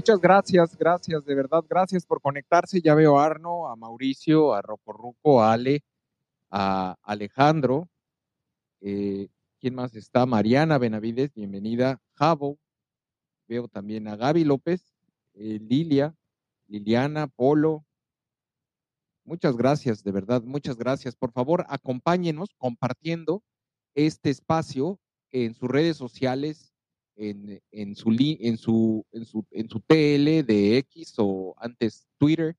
Muchas gracias, gracias, de verdad, gracias por conectarse. Ya veo a Arno, a Mauricio, a Rocorruco, a Ale, a Alejandro. Eh, ¿Quién más está? Mariana Benavides, bienvenida. Javo, veo también a Gaby López, eh, Lilia, Liliana, Polo. Muchas gracias, de verdad, muchas gracias. Por favor, acompáñenos compartiendo este espacio en sus redes sociales, en, su, en, su, en, su, en su TL de X o antes Twitter,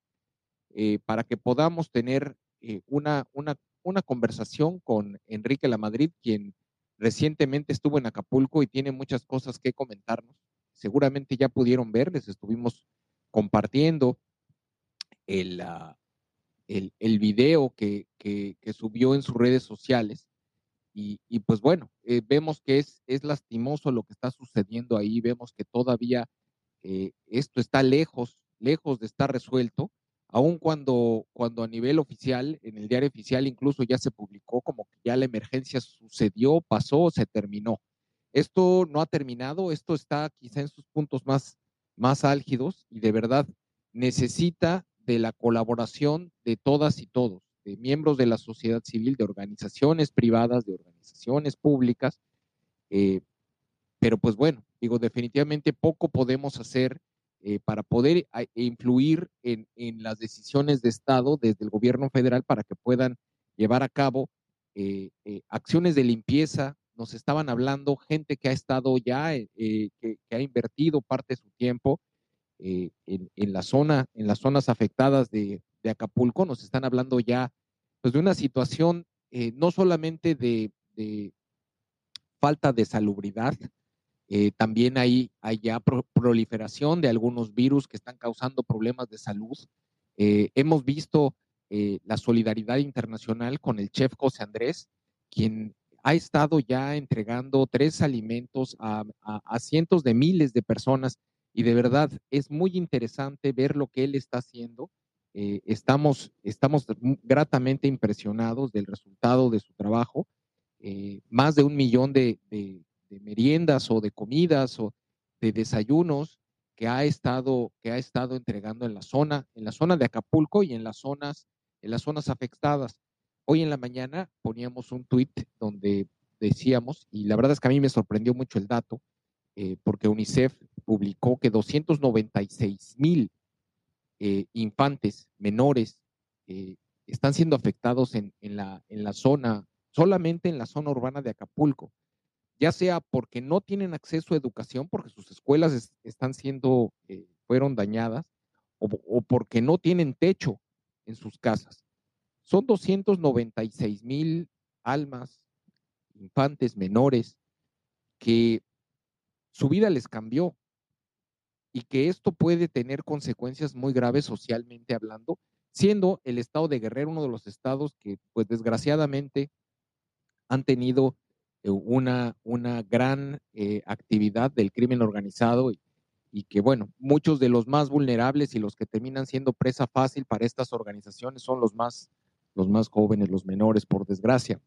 eh, para que podamos tener eh, una, una, una conversación con Enrique Lamadrid, quien recientemente estuvo en Acapulco y tiene muchas cosas que comentarnos. Seguramente ya pudieron ver, les estuvimos compartiendo el, uh, el, el video que, que, subió en sus redes sociales. Y, pues bueno, eh, vemos que es, es lastimoso lo que está sucediendo ahí, vemos que todavía eh, esto está lejos, lejos de estar resuelto, aun cuando, cuando a nivel oficial, en el diario oficial incluso ya se publicó como que ya la emergencia sucedió, pasó, se terminó. Esto no ha terminado, esto está quizá en sus puntos más, más álgidos y de verdad necesita de la colaboración de todas y todos, de miembros de la sociedad civil, de organizaciones privadas, de organizaciones públicas. Eh, pero pues bueno, digo, definitivamente poco podemos hacer eh, para poder ah, influir en, las decisiones de Estado desde el gobierno federal para que puedan llevar a cabo eh, acciones de limpieza. Nos estaban hablando gente que ha estado ya, que, ha invertido parte de su tiempo en, en las zonas afectadas de, Acapulco, nos están hablando ya pues, de una situación eh, no solamente de, falta de salubridad, eh, también hay, hay ya proliferación de algunos virus que están causando problemas de salud. hemos visto la solidaridad internacional con el chef José Andrés, quien ha estado ya entregando tres alimentos a cientos de miles de personas y de verdad es muy interesante ver lo que él está haciendo. Eh, estamos, estamos gratamente impresionados del resultado de su trabajo. Eh, más de un millón de, meriendas o de comidas o de desayunos que ha estado, que ha estado entregando en la zona, en la zona de Acapulco y en las zonas, en las zonas afectadas. Hoy en la mañana poníamos un tweet donde decíamos, y la verdad es que a mí me sorprendió mucho el dato, eh, porque UNICEF publicó que 296 mil eh, infantes menores eh, están siendo afectados en, la, en la zona, solamente en la zona urbana de Acapulco, ya sea porque no tienen acceso a educación, porque sus escuelas están siendo, fueron dañadas, o, o porque no tienen techo en sus casas. Son 296 mil almas, infantes menores, que su vida les cambió y que esto puede tener consecuencias muy graves socialmente hablando, siendo el estado de Guerrero uno de los estados que, pues desgraciadamente, han tenido eh, una, una gran eh, actividad del crimen organizado y, y, que, bueno, muchos de los más vulnerables y los que terminan siendo presa fácil para estas organizaciones son los más, los más jóvenes, los menores, por desgracia.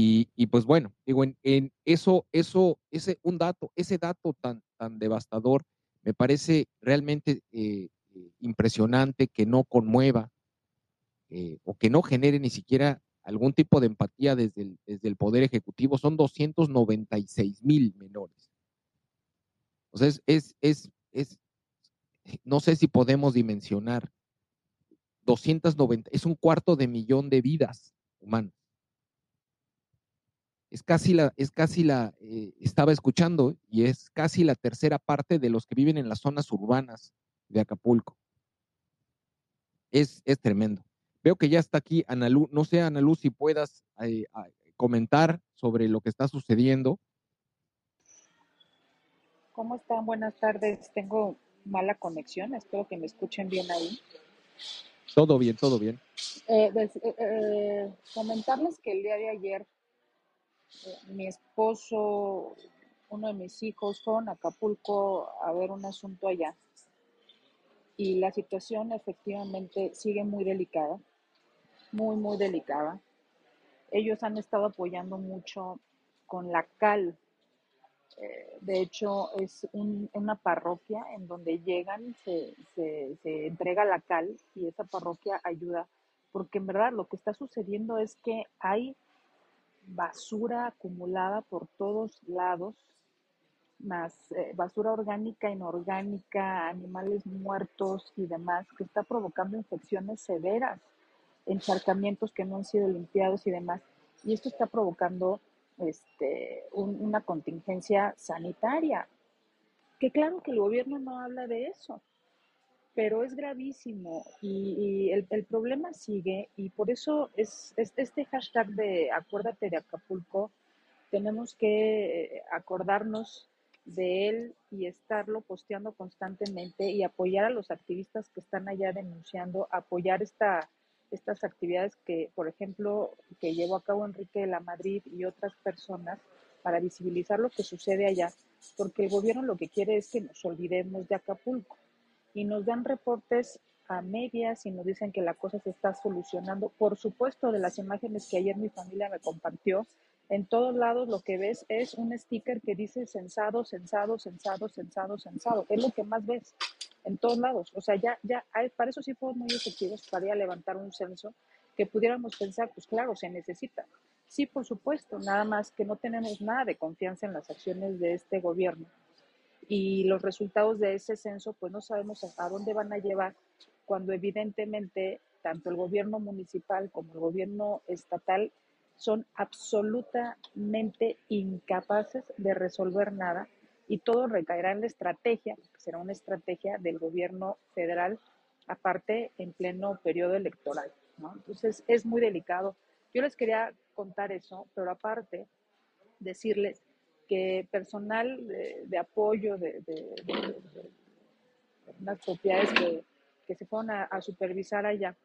Y, pues bueno, digo, en, eso, eso, ese, un dato, ese dato tan, tan devastador, me parece realmente eh, eh, impresionante que no conmueva eh, o que no genere ni siquiera algún tipo de empatía desde el, desde el Poder Ejecutivo. Son 296 mil menores. O sea, es, es, es, es, no sé si podemos dimensionar 290, es un cuarto de millón de vidas humanas es casi la, es casi la, eh, estaba escuchando, y es casi la tercera parte de los que viven en las zonas urbanas de Acapulco. Es, es tremendo. Veo que ya está aquí Analú. No sé, Analú, si puedas eh, comentar sobre lo que está sucediendo. ¿Cómo están? Buenas tardes. Tengo mala conexión. Espero que me escuchen bien ahí. Todo bien, todo bien. Eh, comentarles que el día de ayer mi esposo, uno de mis hijos fueron a Acapulco a ver un asunto allá. Y la situación efectivamente sigue muy delicada, muy, muy delicada. Ellos han estado apoyando mucho con la cal. Eh, de hecho, es una parroquia en donde llegan, se, se entrega la cal y esa parroquia ayuda, porque en verdad lo que está sucediendo es que hay basura acumulada por todos lados, más eh, basura orgánica, inorgánica, animales muertos y demás, que está provocando infecciones severas, encharcamientos que no han sido limpiados y demás. Y esto está provocando este, una contingencia sanitaria, que claro que el gobierno no habla de eso, pero es gravísimo y, el, problema sigue y por eso es, este hashtag de acuérdate de Acapulco, tenemos que acordarnos de él y estarlo posteando constantemente y apoyar a los activistas que están allá denunciando, apoyar esta, estas actividades que, por ejemplo, que llevó a cabo Enrique de la Madrid y otras personas para visibilizar lo que sucede allá, porque el gobierno lo que quiere es que nos olvidemos de Acapulco y nos dan reportes a medias y nos dicen que la cosa se está solucionando. Por supuesto, de las imágenes que ayer mi familia me compartió, en todos lados lo que ves es un sticker que dice censado, censado, censado, censado, censado. Es lo que más ves en todos lados. O sea, ya, ya, para eso sí fueron muy efectivos para levantar un censo que pudiéramos pensar, pues claro, se necesita. Sí, por supuesto, nada más que no tenemos nada de confianza en las acciones de este gobierno. Y los resultados de ese censo, pues no sabemos a dónde van a llevar cuando evidentemente tanto el gobierno municipal como el gobierno estatal son absolutamente incapaces de resolver nada y todo recaerá en la estrategia, que será una estrategia del gobierno federal, aparte en pleno periodo electoral. Entonces es muy delicado. Yo les quería contar eso, pero aparte decirles que personal de, apoyo de, unas propiedades que, se fueron a supervisar allá,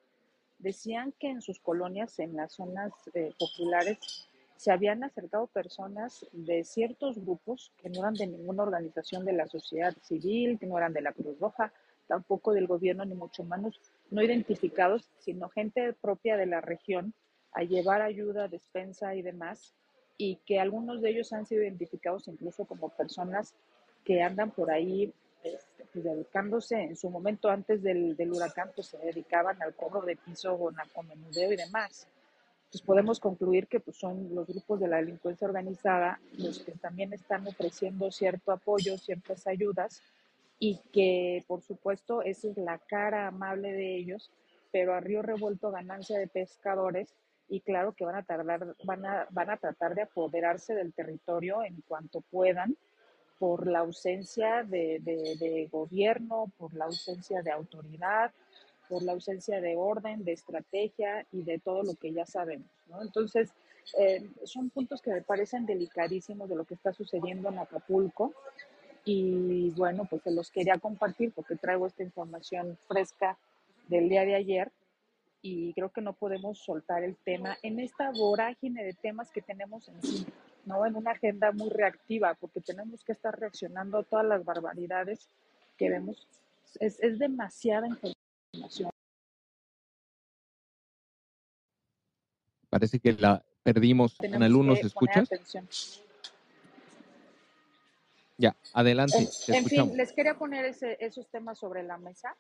decían que en sus colonias, en las zonas eh, populares, se habían acercado personas de ciertos grupos que no eran de ninguna organización de la sociedad civil, que no eran de la Cruz Roja, tampoco del gobierno, ni mucho menos no identificados, sino gente propia de la región a llevar ayuda, despensa y demás, y que algunos de ellos han sido identificados incluso como personas que andan por ahí este, pues, dedicándose en su momento antes del, del, huracán, pues se dedicaban al cobro de piso o narcomenudeo y demás. Entonces podemos concluir que pues, son los grupos de la delincuencia organizada los que también están ofreciendo cierto apoyo, ciertas ayudas y que por supuesto esa es la cara amable de ellos, pero a río revuelto ganancia de pescadores y claro que van a tardar, van a, van a tratar de apoderarse del territorio en cuanto puedan por la ausencia de, gobierno, por la ausencia de autoridad, por la ausencia de orden, de estrategia y de todo lo que ya sabemos. Entonces, eh, son puntos que me parecen delicadísimos de lo que está sucediendo en Acapulco y bueno, pues se los quería compartir porque traigo esta información fresca del día de ayer y creo que no podemos soltar el tema en esta vorágine de temas que tenemos encima. ¿no? En una agenda muy reactiva, porque tenemos que estar reaccionando a todas las barbaridades que vemos. Es, es demasiada información. Parece que la perdimos. en ¿nos escuchas? Ya, adelante. En, fin, les quería poner ese, esos temas sobre la mesa.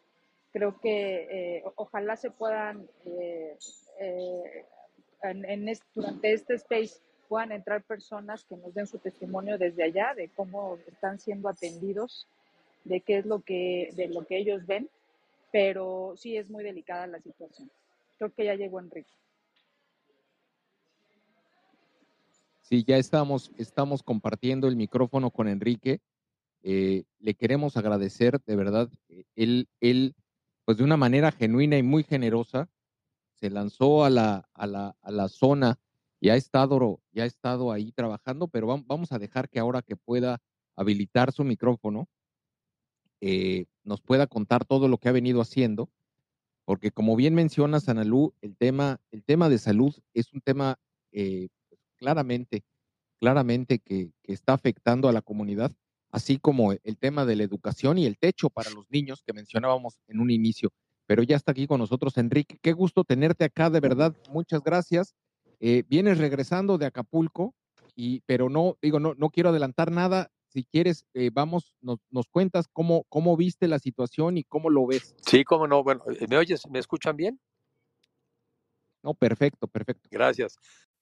Creo que eh, ojalá se puedan, eh, eh, en, durante este space, puedan entrar personas que nos den su testimonio desde allá de cómo están siendo atendidos, de qué es lo que, de lo que ellos ven, pero sí es muy delicada la situación. Creo que ya llegó Enrique. Sí, ya estamos, estamos compartiendo el micrófono con Enrique. Eh, le queremos agradecer, de verdad, él, él, pues de una manera genuina y muy generosa, se lanzó a la, a la, a la zona ya ha estado, ya ha estado ahí trabajando, pero vamos a dejar que ahora que pueda habilitar su micrófono, eh, nos pueda contar todo lo que ha venido haciendo, porque como bien menciona Sanalú, el tema, el tema de salud es un tema eh, claramente, claramente que, que está afectando a la comunidad, así como el tema de la educación y el techo para los niños que mencionábamos en un inicio. Pero ya está aquí con nosotros Enrique. Qué gusto tenerte acá, de verdad. Muchas gracias. Eh, vienes regresando de Acapulco, y, pero no, digo, no, no quiero adelantar nada. Si quieres, eh, vamos, nos, nos, cuentas cómo, cómo viste la situación y cómo lo ves. Sí, cómo no. Bueno, ¿me oyes? ¿Me escuchan bien? No, perfecto, perfecto. Gracias.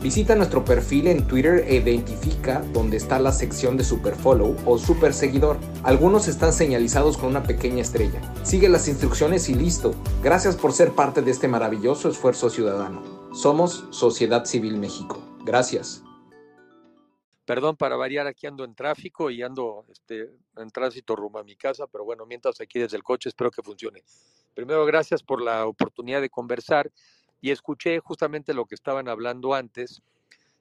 Visita nuestro perfil en Twitter e identifica dónde está la sección de Super Follow o Super Seguidor. Algunos están señalizados con una pequeña estrella. Sigue las instrucciones y listo. Gracias por ser parte de este maravilloso esfuerzo ciudadano. Somos Sociedad Civil México. Gracias. Perdón para variar, aquí ando en tráfico y ando este, en tránsito rumbo a mi casa, pero bueno, mientras aquí desde el coche espero que funcione. Primero, gracias por la oportunidad de conversar y escuché justamente lo que estaban hablando antes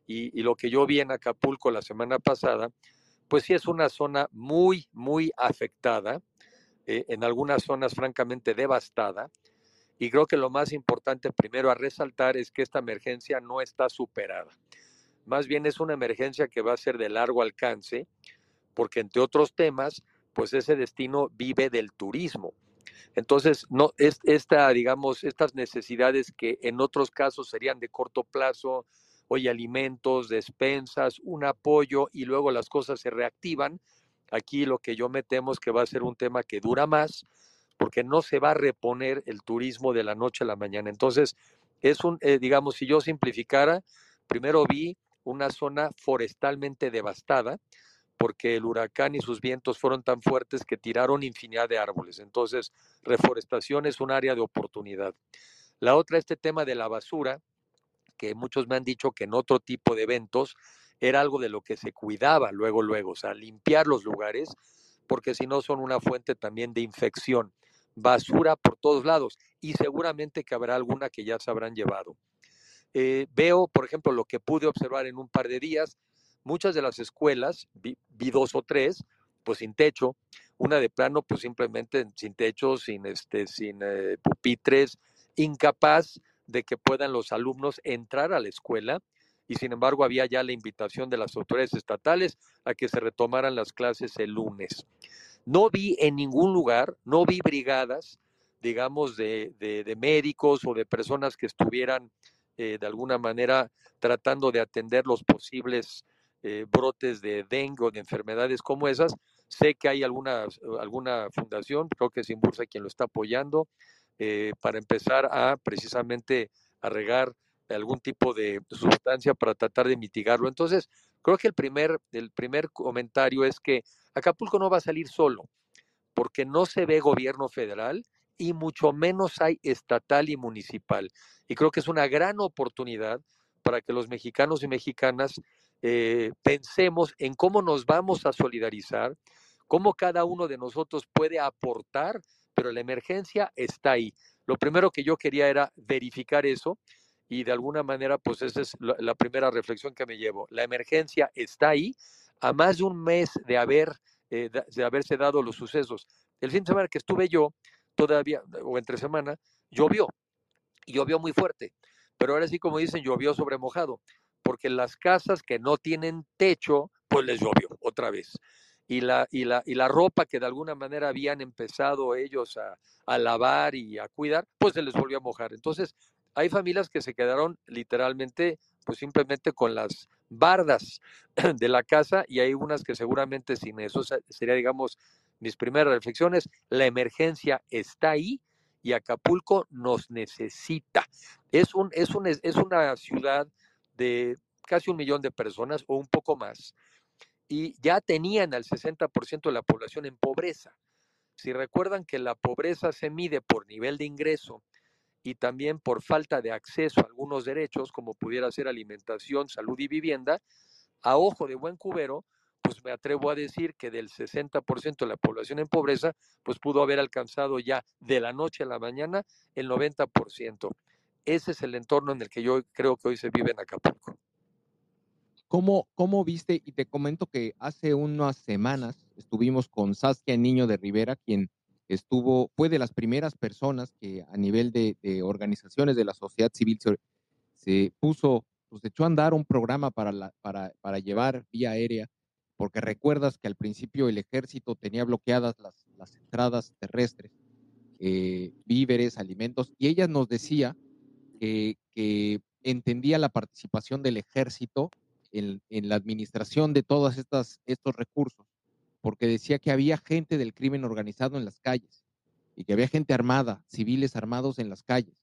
y, lo que yo vi en Acapulco la semana pasada, pues sí es una zona muy, muy afectada, eh, en algunas zonas francamente devastada. Y creo que lo más importante primero a resaltar es que esta emergencia no está superada. Más bien es una emergencia que va a ser de largo alcance, porque entre otros temas, pues ese destino vive del turismo. Entonces, no, es, esta, digamos, estas necesidades que en otros casos serían de corto plazo, hoy alimentos, despensas, un apoyo y luego las cosas se reactivan. Aquí lo que yo me temo es que va a ser un tema que dura más porque no se va a reponer el turismo de la noche a la mañana. Entonces, es un, eh, digamos, si yo simplificara, primero vi una zona forestalmente devastada porque el huracán y sus vientos fueron tan fuertes que tiraron infinidad de árboles. Entonces, reforestación es un área de oportunidad. La otra, este tema de la basura, que muchos me han dicho que en otro tipo de eventos era algo de lo que se cuidaba luego, luego, o sea, limpiar los lugares, porque si no son una fuente también de infección. Basura por todos lados y seguramente que habrá alguna que ya se habrán llevado. Eh, veo, por ejemplo, lo que pude observar en un par de días, muchas de las escuelas, vi, dos o tres, pues sin techo, una de plano, pues simplemente sin techo, sin, este, sin eh, pupitres, incapaz de que puedan los alumnos entrar a la escuela y sin embargo había ya la invitación de las autoridades estatales a que se retomaran las clases el lunes. No vi en ningún lugar, no vi brigadas, digamos, de, de, médicos o de personas que estuvieran eh, de alguna manera tratando de atender los posibles eh, brotes de dengue o de enfermedades como esas. Sé que hay alguna, alguna fundación, creo que es Inbursa quien lo está apoyando, eh, para empezar a precisamente a regar algún tipo de sustancia para tratar de mitigarlo. Entonces, creo que el primer, el primer comentario es que Acapulco no va a salir solo, porque no se ve gobierno federal y mucho menos hay estatal y municipal. Y creo que es una gran oportunidad para que los mexicanos y mexicanas eh, pensemos en cómo nos vamos a solidarizar, cómo cada uno de nosotros puede aportar pero la emergencia está ahí. Lo primero que yo quería era verificar eso y de alguna manera, pues esa es la, primera reflexión que me llevo. La emergencia está ahí a más de un mes de, haber, eh, de haberse dado los sucesos. El fin de semana que estuve yo, todavía, o entre semana, llovió, llovió muy fuerte, pero ahora sí, como dicen, llovió sobre mojado, porque las casas que no tienen techo, pues les llovió otra vez y la, y la, y la ropa que de alguna manera habían empezado ellos a, lavar y a cuidar, pues se les volvió a mojar. Entonces, hay familias que se quedaron literalmente, pues simplemente con las bardas de la casa y hay unas que seguramente sin eso sería, digamos, mis primeras reflexiones. La emergencia está ahí y Acapulco nos necesita. Es, un, es, un, es una ciudad de casi un millón de personas o un poco más y ya tenían al 60% de la población en pobreza. Si recuerdan que la pobreza se mide por nivel de ingreso y también por falta de acceso a algunos derechos, como pudiera ser alimentación, salud y vivienda, a ojo de buen cubero, pues me atrevo a decir que del 60% de la población en pobreza, pues pudo haber alcanzado ya de la noche a la mañana el 90%. Ese es el entorno en el que yo creo que hoy se vive en Acapulco. ¿Cómo, ¿Cómo viste? Y te comento que hace unas semanas estuvimos con Saskia Niño de Rivera, quien estuvo, fue de las primeras personas que a nivel de, organizaciones de la sociedad civil se, puso, pues echó a andar un programa para, para llevar vía aérea, porque recuerdas que al principio el ejército tenía bloqueadas las, las entradas terrestres, eh, víveres, alimentos, y ella nos decía que, entendía la participación del ejército en, la administración de todos estos recursos, porque decía que había gente del crimen organizado en las calles y que había gente armada, civiles armados en las calles.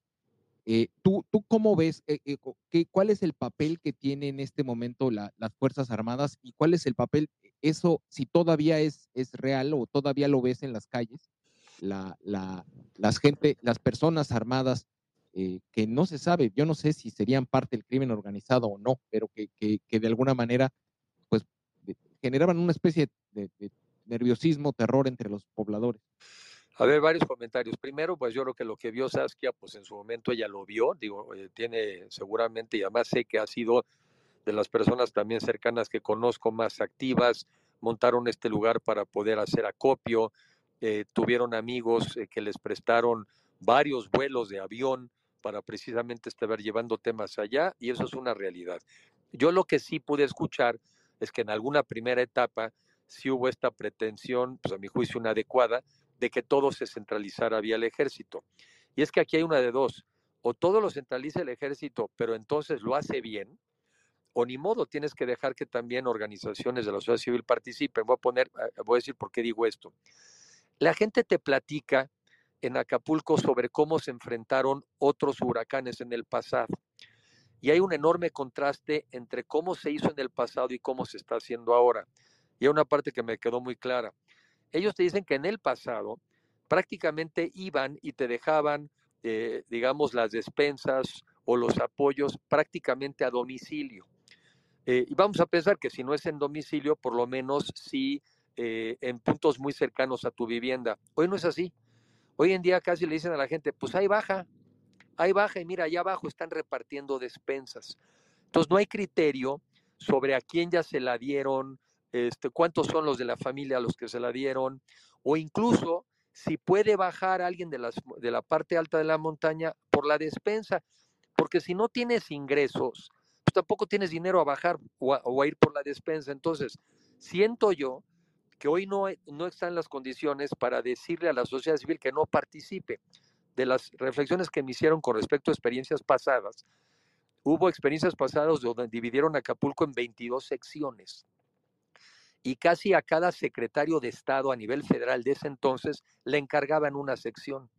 Eh, ¿tú, ¿Tú cómo ves, eh, eh, cuál es el papel que tienen en este momento las Fuerzas Armadas y cuál es el papel, eso, si todavía es, es real o todavía lo ves en las calles, la, la, las gente, las personas armadas eh, que no se sabe, yo no sé si serían parte del crimen organizado o no, pero que, que, de alguna manera pues generaban una especie de, nerviosismo, terror entre los pobladores. A ver, varios comentarios. Primero, pues yo creo que lo que vio Saskia, pues en su momento ella lo vio, digo, eh, tiene seguramente, y además sé que ha sido de las personas también cercanas que conozco más activas, montaron este lugar para poder hacer acopio, eh, tuvieron amigos eh, que les prestaron varios vuelos de avión para precisamente estar llevando temas allá, y eso es una realidad. Yo lo que sí pude escuchar es que en alguna primera etapa sí hubo esta pretensión, pues a mi juicio inadecuada, de que todo se centralizara vía el ejército. Y es que aquí hay una de dos, o todo lo centraliza el ejército, pero entonces lo hace bien, o ni modo tienes que dejar que también organizaciones de la sociedad civil participen. Voy a poner, eh, voy a decir por qué digo esto. La gente te platica en Acapulco sobre cómo se enfrentaron otros huracanes en el pasado. Y hay un enorme contraste entre cómo se hizo en el pasado y cómo se está haciendo ahora. Y hay una parte que me quedó muy clara ellos te dicen que en el pasado prácticamente iban y te dejaban, eh, digamos, las despensas o los apoyos prácticamente a domicilio. Eh, y vamos a pensar que si no es en domicilio, por lo menos sí eh, en puntos muy cercanos a tu vivienda. Hoy no es así. Hoy en día casi le dicen a la gente, pues ahí baja, ahí baja y mira, allá abajo están repartiendo despensas. Entonces no hay criterio sobre a quién ya se la dieron, este, cuántos son los de la familia a los que se la dieron, o incluso si puede bajar alguien de, las, de la parte alta de la montaña por la despensa, porque si no tienes ingresos, pues tampoco tienes dinero a bajar o a, ir por la despensa. Entonces, siento yo que hoy no, no están las condiciones para decirle a la sociedad civil que no participe. De las reflexiones que me hicieron con respecto a experiencias pasadas, hubo experiencias pasadas donde dividieron Acapulco en 22 secciones y casi a cada secretario de Estado a nivel federal de ese entonces le encargaban una sección.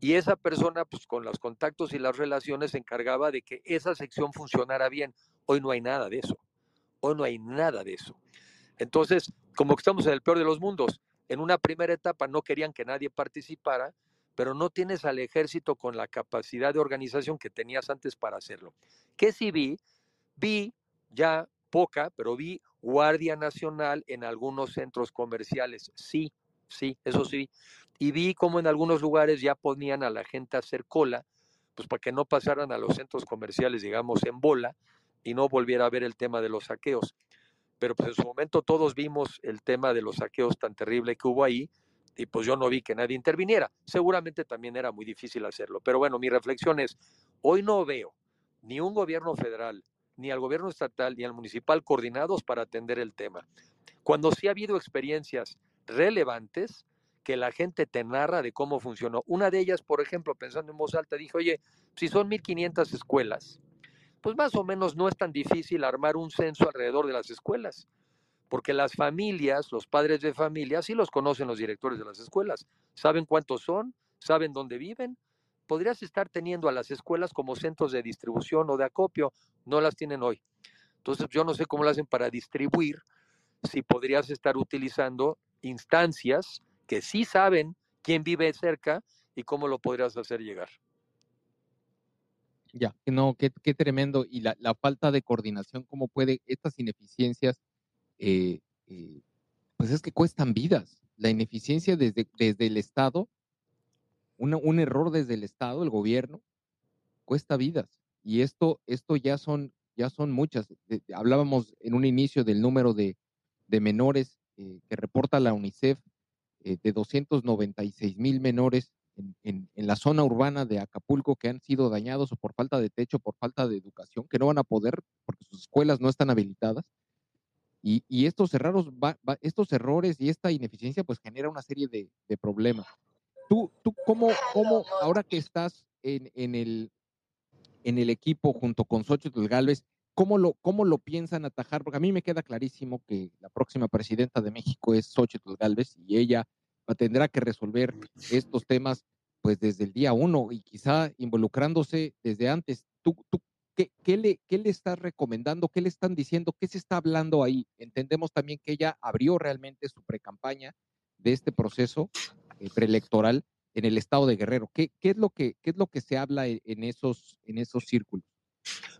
Y esa persona, pues con los contactos y las relaciones, se encargaba de que esa sección funcionara bien. Hoy no hay nada de eso. Hoy no hay nada de eso. Entonces, como que estamos en el peor de los mundos, en una primera etapa no querían que nadie participara, pero no tienes al ejército con la capacidad de organización que tenías antes para hacerlo. ¿Qué sí vi? Vi ya poca, pero vi Guardia Nacional en algunos centros comerciales. Sí, sí, eso sí. Y vi como en algunos lugares ya ponían a la gente a hacer cola, pues para que no pasaran a los centros comerciales, digamos, en bola y no volviera a ver el tema de los saqueos. Pero pues en su momento todos vimos el tema de los saqueos tan terrible que hubo ahí y pues yo no vi que nadie interviniera. Seguramente también era muy difícil hacerlo. Pero bueno, mi reflexión es, hoy no veo ni un gobierno federal, ni al gobierno estatal ni al municipal coordinados para atender el tema. Cuando sí ha habido experiencias relevantes que la gente te narra de cómo funcionó. Una de ellas, por ejemplo, pensando en voz alta, dijo, oye, si son 1.500 escuelas, pues más o menos no es tan difícil armar un censo alrededor de las escuelas, porque las familias, los padres de familia, sí los conocen los directores de las escuelas, saben cuántos son, saben dónde viven, podrías estar teniendo a las escuelas como centros de distribución o de acopio, no las tienen hoy. Entonces yo no sé cómo lo hacen para distribuir, si podrías estar utilizando instancias que sí saben quién vive cerca y cómo lo podrías hacer llegar. Ya, no, qué, tremendo. Y la, falta de coordinación, cómo puede estas ineficiencias, eh, eh, pues es que cuestan vidas. La ineficiencia desde, desde el Estado un error desde el Estado, el gobierno, cuesta vidas. Y esto, esto ya son, ya son muchas. hablábamos en un inicio del número de, menores eh, que reporta la UNICEF, eh, de 296 mil menores en, la zona urbana de Acapulco que han sido dañados o por falta de techo, por falta de educación, que no van a poder porque sus escuelas no están habilitadas. Y, estos, errores, estos errores y esta ineficiencia pues genera una serie de, de problemas. Tú, tú cómo, cómo, ahora que estás en, en, el, en el equipo junto con Xochitl Galvez, ¿cómo lo, ¿cómo lo piensan atajar? Porque a mí me queda clarísimo que la próxima presidenta de México es Xochitl Galvez y ella tendrá que resolver estos temas pues desde el día uno y quizá involucrándose desde antes. ¿Tú, tú qué, qué, le, qué le estás recomendando? ¿Qué le están diciendo? ¿Qué se está hablando ahí? Entendemos también que ella abrió realmente su precampaña de este proceso eh, preelectoral en el estado de Guerrero. ¿Qué, qué, es, lo que, qué es lo que se habla en esos, en esos círculos?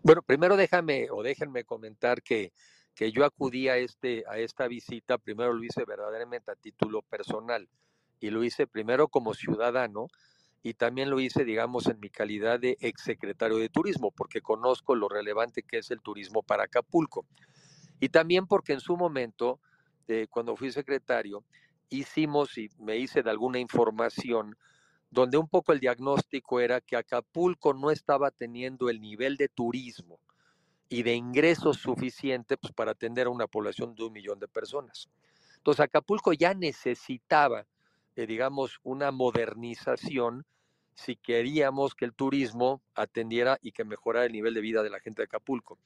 Bueno, primero déjame o déjenme comentar que que yo acudí a, este, a esta visita, primero lo hice verdaderamente a título personal y lo hice primero como ciudadano y también lo hice, digamos, en mi calidad de exsecretario de turismo, porque conozco lo relevante que es el turismo para Acapulco. Y también porque en su momento, eh, cuando fui secretario, hicimos y me hice de alguna información donde un poco el diagnóstico era que Acapulco no estaba teniendo el nivel de turismo y de ingresos suficiente pues, para atender a una población de un millón de personas. Entonces Acapulco ya necesitaba, eh, digamos, una modernización si queríamos que el turismo atendiera y que mejorara el nivel de vida de la gente de Acapulco.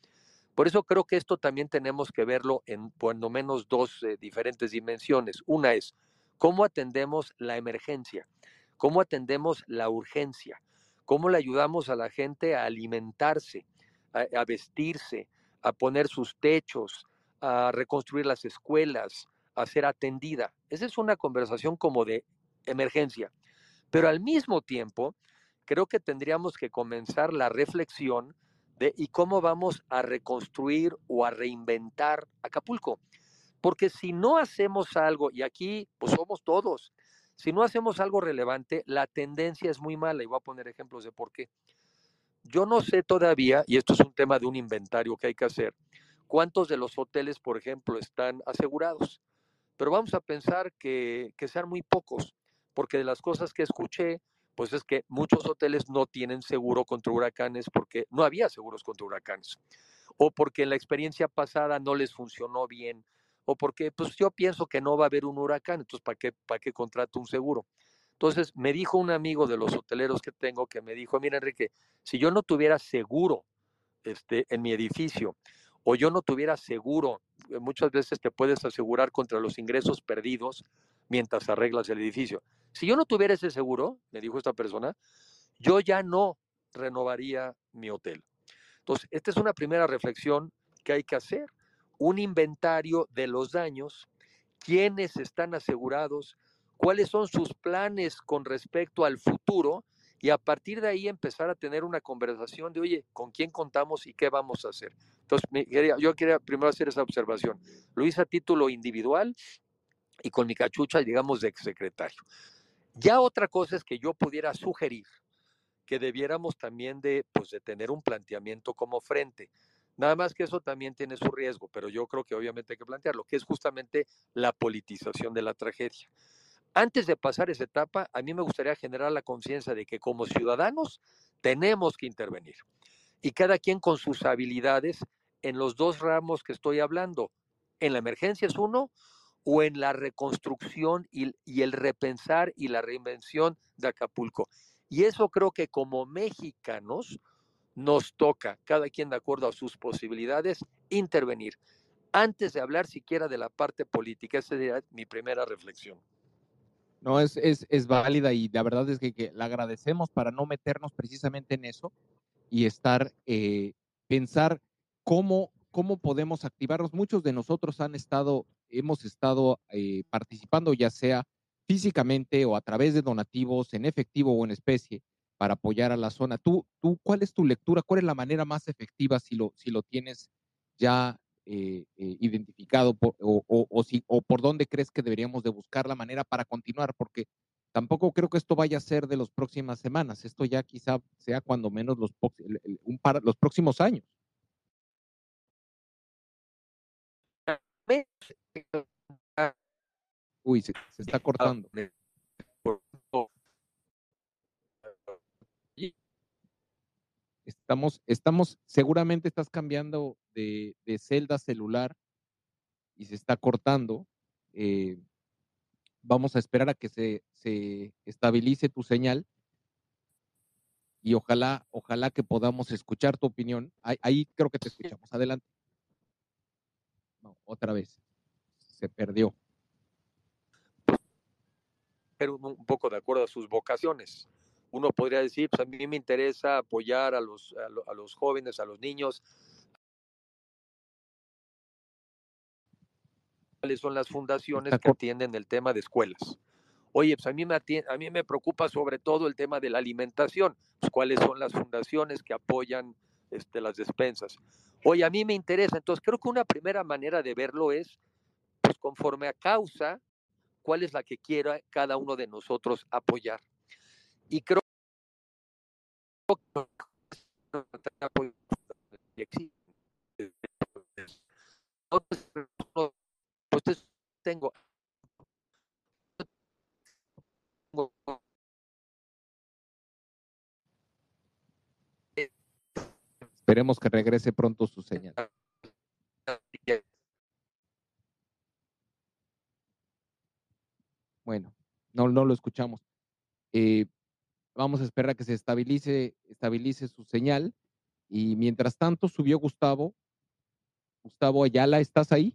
Por eso creo que esto también tenemos que verlo en cuando menos dos eh, diferentes dimensiones. Una es cómo atendemos la emergencia cómo atendemos la urgencia, cómo le ayudamos a la gente a alimentarse, a, vestirse, a poner sus techos, a reconstruir las escuelas, a ser atendida. Esa es una conversación como de emergencia. Pero al mismo tiempo, creo que tendríamos que comenzar la reflexión de y cómo vamos a reconstruir o a reinventar Acapulco. Porque si no hacemos algo, y aquí pues somos todos, si no hacemos algo relevante, la tendencia es muy mala y voy a poner ejemplos de por qué. Yo no sé todavía, y esto es un tema de un inventario que hay que hacer, cuántos de los hoteles, por ejemplo, están asegurados. Pero vamos a pensar que, que sean muy pocos, porque de las cosas que escuché, pues es que muchos hoteles no tienen seguro contra huracanes porque no había seguros contra huracanes, o porque en la experiencia pasada no les funcionó bien o porque pues yo pienso que no va a haber un huracán, entonces ¿para qué, para qué contrato un seguro? Entonces me dijo un amigo de los hoteleros que tengo que me dijo, mira Enrique, si yo no tuviera seguro este, en mi edificio o yo no tuviera seguro, eh, muchas veces te puedes asegurar contra los ingresos perdidos mientras arreglas el edificio. Si yo no tuviera ese seguro, me dijo esta persona, yo ya no renovaría mi hotel. Entonces, esta es una primera reflexión que hay que hacer un inventario de los daños, quiénes están asegurados, cuáles son sus planes con respecto al futuro y a partir de ahí empezar a tener una conversación de, oye, ¿con quién contamos y qué vamos a hacer? Entonces, yo quería primero hacer esa observación. Lo hice a título individual y con mi cachucha, digamos, de exsecretario. Ya otra cosa es que yo pudiera sugerir que debiéramos también de, pues, de tener un planteamiento como frente. Nada más que eso también tiene su riesgo, pero yo creo que obviamente hay que plantearlo, que es justamente la politización de la tragedia. Antes de pasar esa etapa, a mí me gustaría generar la conciencia de que como ciudadanos tenemos que intervenir. Y cada quien con sus habilidades en los dos ramos que estoy hablando. En la emergencia es uno, o en la reconstrucción y, el repensar y la reinvención de Acapulco. Y eso creo que como mexicanos nos toca, cada quien de acuerdo a sus posibilidades, intervenir. Antes de hablar siquiera de la parte política, esa sería mi primera reflexión. No, es, es, es válida y la verdad es que, la agradecemos para no meternos precisamente en eso y estar, eh, pensar cómo, cómo podemos activarnos. Muchos de nosotros han estado, hemos estado eh, participando ya sea físicamente o a través de donativos en efectivo o en especie para apoyar a la zona. ¿Tú, tú cuál es tu lectura? ¿Cuál es la manera más efectiva si lo, si lo tienes ya eh, eh, identificado o, o, si, o por dónde crees que deberíamos de buscar la manera para continuar? Porque tampoco creo que esto vaya a ser de las próximas semanas. Esto ya quizá sea cuando menos los, un par, los próximos años. Uy, se, se está cortando. Estamos, estamos, seguramente estás cambiando de, de celda celular y se está cortando. Eh, vamos a esperar a que se, se estabilice tu señal y ojalá, ojalá que podamos escuchar tu opinión. Ahí, ahí creo que te escuchamos. Adelante. No, otra vez. Se perdió. Pero un poco de acuerdo a sus vocaciones uno podría decir, pues a mí me interesa apoyar a los, a, los jóvenes, a los niños. ¿Cuáles son las fundaciones que atienden el tema de escuelas? Oye, pues a mí, me a mí me preocupa sobre todo el tema de la alimentación. Pues, ¿Cuáles son las fundaciones que apoyan este, las despensas? Oye, a mí me interesa. Entonces, creo que una primera manera de verlo es, pues conforme a causa, cuál es la que quiera cada uno de nosotros apoyar. Y creo que tengo Esperemos que regrese pronto su señal. Bueno, no, no lo escuchamos. Eh, vamos a esperar a que se estabilice, estabilice su señal. Y mientras tanto, subió Gustavo. Gustavo Ayala, ¿estás ahí?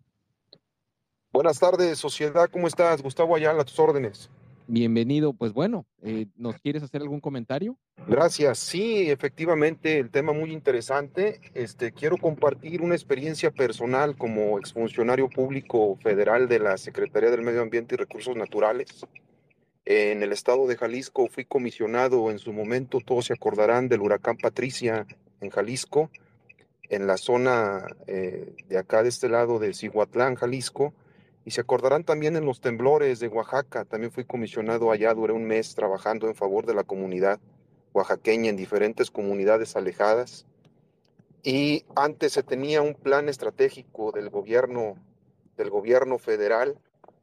Buenas tardes, sociedad, ¿cómo estás? Gustavo Ayala, a tus órdenes. Bienvenido. Pues bueno, eh, ¿nos quieres hacer algún comentario? Gracias. Sí, efectivamente, el tema muy interesante. Este, quiero compartir una experiencia personal como exfuncionario público federal de la Secretaría del Medio Ambiente y Recursos Naturales. En el estado de Jalisco fui comisionado en su momento, todos se acordarán del huracán Patricia en Jalisco, en la zona eh, de acá de este lado de Cihuatlán, Jalisco y se acordarán también en los temblores de Oaxaca. También fui comisionado allá, duré un mes trabajando en favor de la comunidad oaxaqueña en diferentes comunidades alejadas. Y antes se tenía un plan estratégico del gobierno, del gobierno federal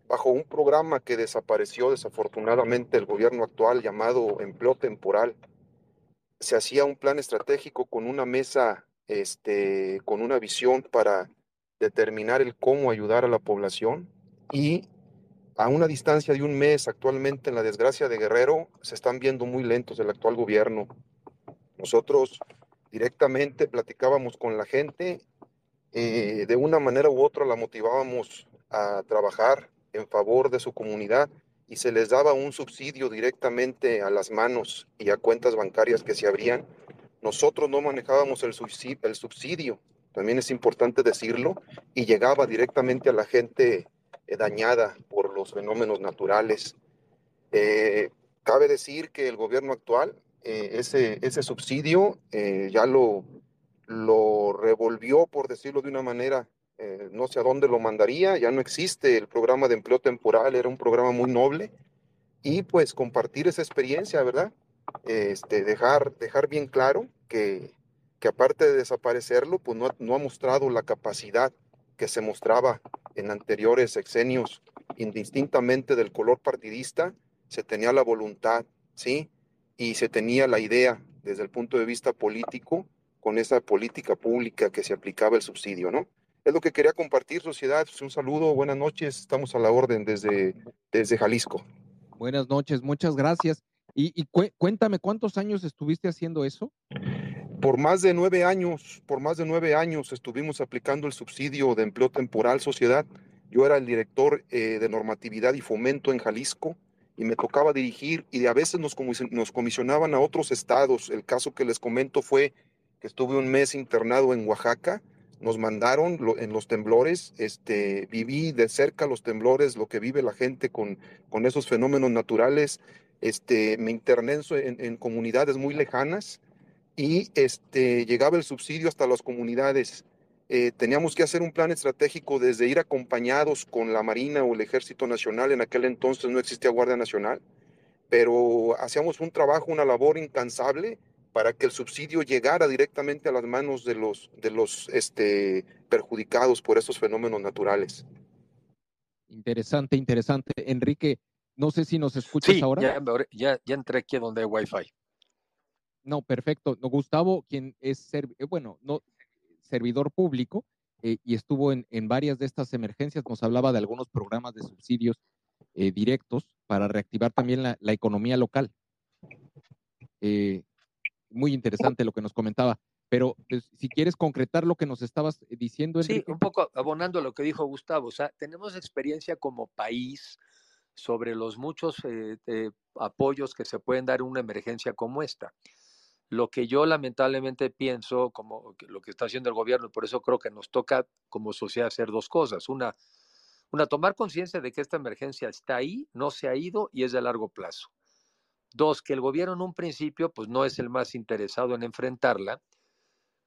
bajo un programa que desapareció desafortunadamente el gobierno actual llamado empleo temporal. Se hacía un plan estratégico con una mesa, este, con una visión para determinar el cómo ayudar a la población y a una distancia de un mes actualmente en la desgracia de Guerrero se están viendo muy lentos el actual gobierno. Nosotros directamente platicábamos con la gente, eh, de una manera u otra la motivábamos a trabajar en favor de su comunidad y se les daba un subsidio directamente a las manos y a cuentas bancarias que se abrían. Nosotros no manejábamos el subsidio, también es importante decirlo, y llegaba directamente a la gente eh, dañada por los fenómenos naturales. Eh, cabe decir que el gobierno actual, eh, ese, ese subsidio ya lo, lo revolvió, por decirlo de una manera, no sé a dónde lo mandaría, ya no existe el programa de empleo temporal, era un programa muy noble, y pues compartir esa experiencia, ¿verdad? Este, dejar, dejar bien claro que que aparte de desaparecerlo, pues no, ha mostrado la capacidad que se mostraba en anteriores sexenios, indistintamente del color partidista, se tenía la voluntad, ¿sí? Y se tenía la idea desde el punto de vista político con esa política pública que se aplicaba el subsidio, ¿no? Es lo que quería compartir, sociedad. Pues, un saludo, buenas noches, estamos a la orden desde, desde Jalisco. Buenas noches, muchas gracias. Y, y cuéntame, ¿cuántos años estuviste haciendo eso? Por más de nueve años, por más de nueve años estuvimos aplicando el subsidio de empleo temporal sociedad. Yo era el director eh, de normatividad y fomento en Jalisco y me tocaba dirigir y a veces nos, nos comisionaban a otros estados. El caso que les comento fue que estuve un mes internado en Oaxaca. Nos mandaron en los temblores, este, viví de cerca los temblores, lo que vive la gente con, con esos fenómenos naturales. Este, me interné en, en comunidades muy lejanas y este, llegaba el subsidio hasta las comunidades. Eh, teníamos que hacer un plan estratégico desde ir acompañados con la Marina o el Ejército Nacional, en aquel entonces no existía Guardia Nacional, pero hacíamos un trabajo, una labor incansable para que el subsidio llegara directamente a las manos de los, de los este, perjudicados por esos fenómenos naturales. Interesante, interesante. Enrique, no sé si nos escuchas ahora. Ya, ya, ya entré aquí donde hay Wi-Fi. No, perfecto. No, Gustavo, quien es, eh, bueno, no, servidor público eh, y estuvo en, varias de estas emergencias, nos hablaba de algunos programas de subsidios eh, directos para reactivar también la, economía local. Muy interesante lo que nos comentaba. Pero pues, si quieres concretar lo que nos estabas diciendo. Sí, un poco abonando lo que dijo Gustavo. O sea, tenemos experiencia como país sobre los muchos apoyos que se pueden dar en una emergencia como esta. Lo que yo lamentablemente pienso, como lo que está haciendo el gobierno, y por eso creo que nos toca como sociedad hacer dos cosas. Una, una tomar conciencia de que esta emergencia está ahí, no se ha ido y es de largo plazo. Dos, que el gobierno en un principio pues no es el más interesado en enfrentarla,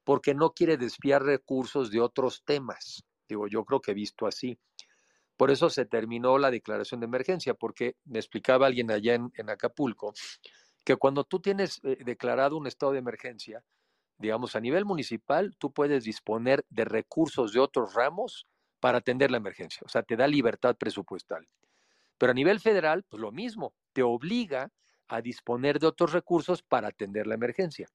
porque no quiere desviar recursos de otros temas. Digo, yo creo que he visto así. Por eso se terminó la declaración de emergencia, porque me explicaba alguien allá en, Acapulco que cuando tú tienes eh, declarado un estado de emergencia, digamos, a nivel municipal, tú puedes disponer de recursos de otros ramos para atender la emergencia. O sea, te da libertad presupuestal. Pero a nivel federal, pues lo mismo, te obliga a disponer de otros recursos para atender la emergencia.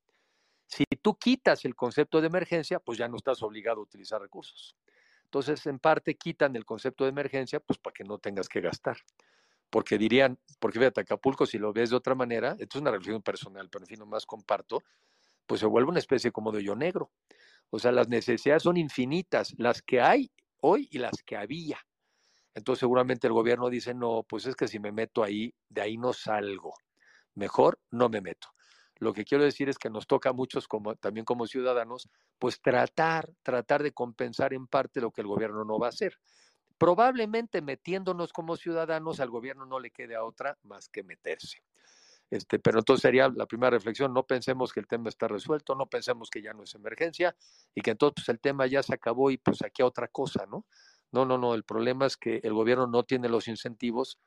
Si tú quitas el concepto de emergencia, pues ya no estás obligado a utilizar recursos. Entonces, en parte quitan el concepto de emergencia, pues para que no tengas que gastar. Porque dirían, porque fíjate, Acapulco, si lo ves de otra manera, esto es una reflexión personal, pero en fin, nomás comparto, pues se vuelve una especie como de hoyo negro. O sea, las necesidades son infinitas, las que hay hoy y las que había. Entonces seguramente el gobierno dice, no, pues es que si me meto ahí, de ahí no salgo. Mejor no me meto. Lo que quiero decir es que nos toca a muchos, como, también como ciudadanos, pues tratar, tratar de compensar en parte lo que el gobierno no va a hacer. Probablemente metiéndonos como ciudadanos al gobierno no le quede a otra más que meterse. Este, pero entonces sería la primera reflexión, no pensemos que el tema está resuelto, no pensemos que ya no es emergencia y que entonces pues, el tema ya se acabó y pues aquí a otra cosa, ¿no? No, no, no, el problema es que el gobierno no tiene los incentivos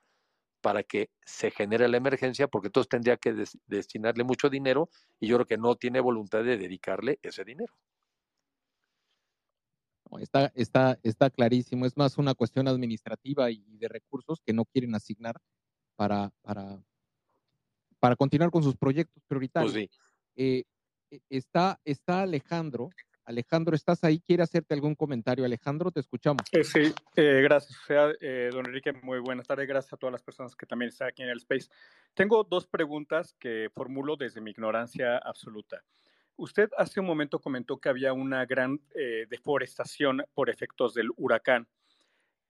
para que se genere la emergencia, porque entonces tendría que destinarle mucho dinero y yo creo que no tiene voluntad de dedicarle ese dinero. Está, está, está clarísimo, es más una cuestión administrativa y de recursos que no quieren asignar para, para, para continuar con sus proyectos prioritarios. Pues eh, e, está, está Alejandro. Alejandro, ¿estás ahí? ¿Quiere hacerte algún comentario? Alejandro, te escuchamos. Eh, sí, eh, gracias. don Enrique, muy buenas tardes. Gracias a todas las personas que también están aquí en el Space. Tengo dos preguntas que formulo desde mi ignorancia absoluta. Usted hace un momento comentó que había una gran deforestación por efectos del huracán.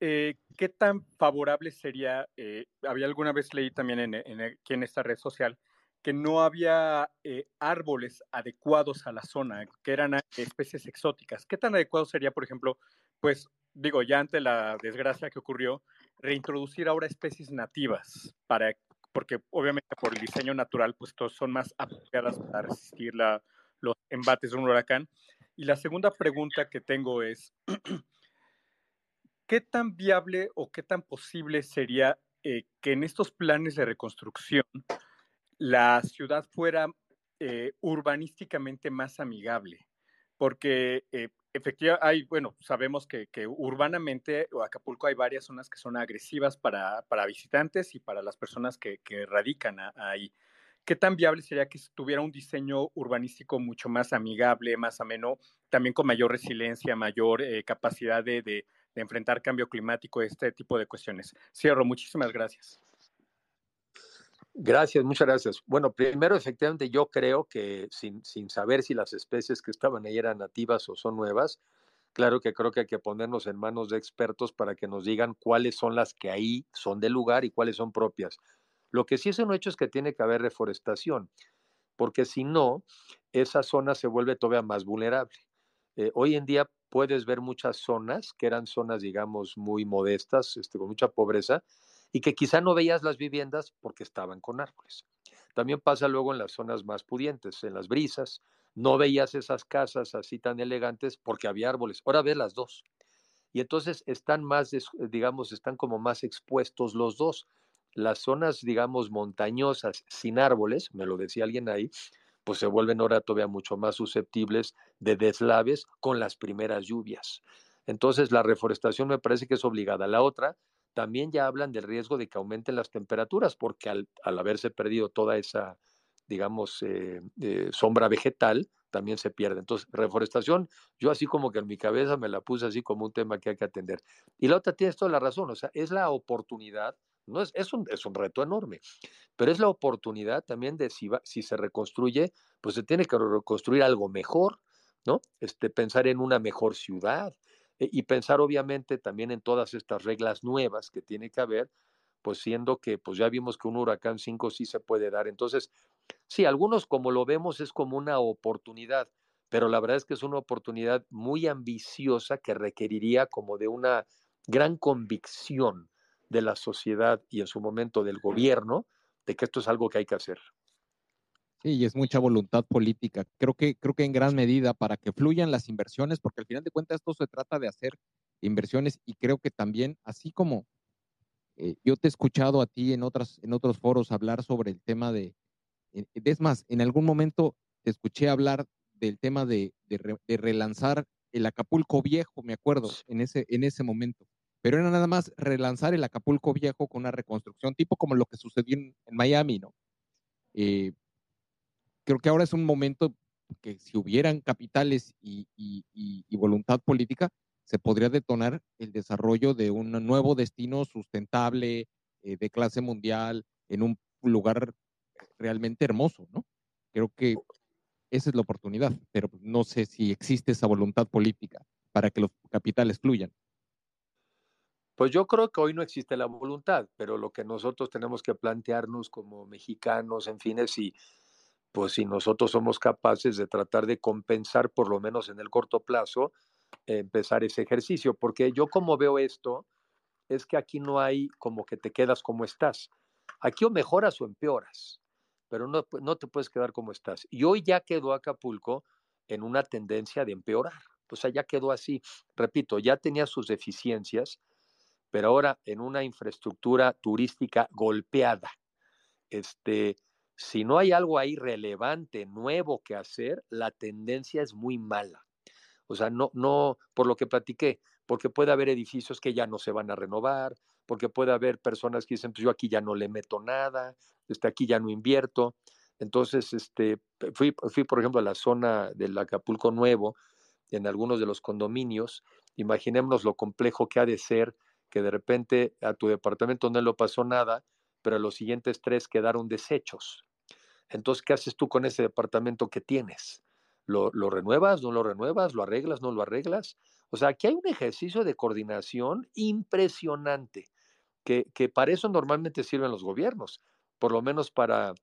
Eh, ¿qué tan favorable sería? Eh, había alguna vez leí también en, aquí en esta red social que no había eh, árboles adecuados a la zona, que eran especies exóticas. ¿Qué tan adecuado sería, por ejemplo, pues digo, ya ante la desgracia que ocurrió, reintroducir ahora especies nativas para porque obviamente por el diseño natural, pues todos son más apropiadas para resistir los embates de un huracán. Y la segunda pregunta que tengo es, ¿qué tan viable o qué tan posible sería eh, que en estos planes de reconstrucción la ciudad fuera eh, urbanísticamente más amigable? Porque eh, efectivamente hay, bueno, sabemos que, urbanamente o Acapulco hay varias zonas que son agresivas para, visitantes y para las personas que, radican ahí. ¿Qué tan viable sería que tuviera un diseño urbanístico mucho más amigable, más ameno, también con mayor resiliencia, mayor capacidad de, de enfrentar cambio climático, este tipo de cuestiones. Cierro, muchísimas gracias. Gracias, muchas gracias. Bueno, primero, efectivamente, yo creo que sin, sin saber si las especies que estaban ahí eran nativas o son nuevas, claro que creo que hay que ponernos en manos de expertos para que nos digan cuáles son las que ahí son del lugar y cuáles son propias. Lo que sí es un hecho es que tiene que haber reforestación, porque si no, esa zona se vuelve todavía más vulnerable. Eh, hoy en día puedes ver muchas zonas que eran zonas, digamos, muy modestas, este, con mucha pobreza, y que quizá no veías las viviendas porque estaban con árboles. También pasa luego en las zonas más pudientes, en las brisas, no veías esas casas así tan elegantes porque había árboles. Ahora ves las dos. Y entonces están más, digamos, están como más expuestos los dos. Las zonas, digamos, montañosas sin árboles, me lo decía alguien ahí, pues se vuelven ahora todavía mucho más susceptibles de deslaves con las primeras lluvias. Entonces, la reforestación me parece que es obligada. La otra, también ya hablan del riesgo de que aumenten las temperaturas, porque al, haberse perdido toda esa, digamos, eh, eh, sombra vegetal, también se pierde. Entonces, reforestación, yo así como que en mi cabeza me la puse así como un tema que hay que atender. Y la otra tienes toda la razón, o sea, es la oportunidad no es, es, un, es un reto enorme, pero es la oportunidad también de si, si se reconstruye, pues se tiene que reconstruir algo mejor, ¿no? Este, pensar en una mejor ciudad y pensar obviamente también en todas estas reglas nuevas que tiene que haber, pues siendo que pues ya vimos que un huracán 5 sí se puede dar. Entonces, sí, algunos como lo vemos es como una oportunidad, pero la verdad es que es una oportunidad muy ambiciosa que requeriría como de una gran convicción de la sociedad y en su momento del gobierno de que esto es algo que hay que hacer. Sí, y es mucha voluntad política. Creo que, creo que en gran medida para que fluyan las inversiones, porque al final de cuentas esto se trata de hacer inversiones y creo que también, así como eh, yo te he escuchado a ti en, otras, en otros foros hablar sobre el tema de, eh, es más, en algún momento te escuché hablar del tema de, de, relanzar el Acapulco Viejo, me acuerdo, en ese, en ese momento. Pero era nada más relanzar el Acapulco Viejo con una reconstrucción, tipo como lo que sucedió en, Miami, ¿no? Eh, creo que ahora es un momento que si hubieran capitales y, voluntad política, se podría detonar el desarrollo de un nuevo destino sustentable, eh, de clase mundial, en un lugar realmente hermoso, ¿no? Creo que esa es la oportunidad, pero no sé si existe esa voluntad política para que los capitales fluyan. Pues yo creo que hoy no existe la voluntad, pero lo que nosotros tenemos que plantearnos como mexicanos, en fin, es si pues si nosotros somos capaces de tratar de compensar, por lo menos en el corto plazo, empezar ese ejercicio, porque yo como veo esto, es que aquí no hay como que te quedas como estás. Aquí o mejoras o empeoras, pero no, no te puedes quedar como estás. Y hoy ya quedó Acapulco en una tendencia de empeorar. O sea, ya quedó así. Repito, ya tenía sus deficiencias, pero ahora en una infraestructura turística golpeada. Este, si no hay algo ahí relevante, nuevo que hacer, la tendencia es muy mala. O sea, no, no, por lo que platiqué, porque puede haber edificios que ya no se van a renovar, porque puede haber personas que dicen, pues yo aquí ya no le meto nada, este, aquí ya no invierto. Entonces, este, fui, fui, por ejemplo, a la zona del Acapulco Nuevo, en algunos de los condominios. Imaginémonos lo complejo que ha de ser que de repente a tu departamento no le pasó nada, pero los siguientes tres quedaron desechos. Entonces, ¿qué haces tú con ese departamento que tienes? ¿Lo, renuevas? ¿No lo renuevas? ¿Lo arreglas? ¿No lo arreglas? O sea, aquí hay un ejercicio de coordinación impresionante, que, para eso normalmente sirven los gobiernos, por lo menos para,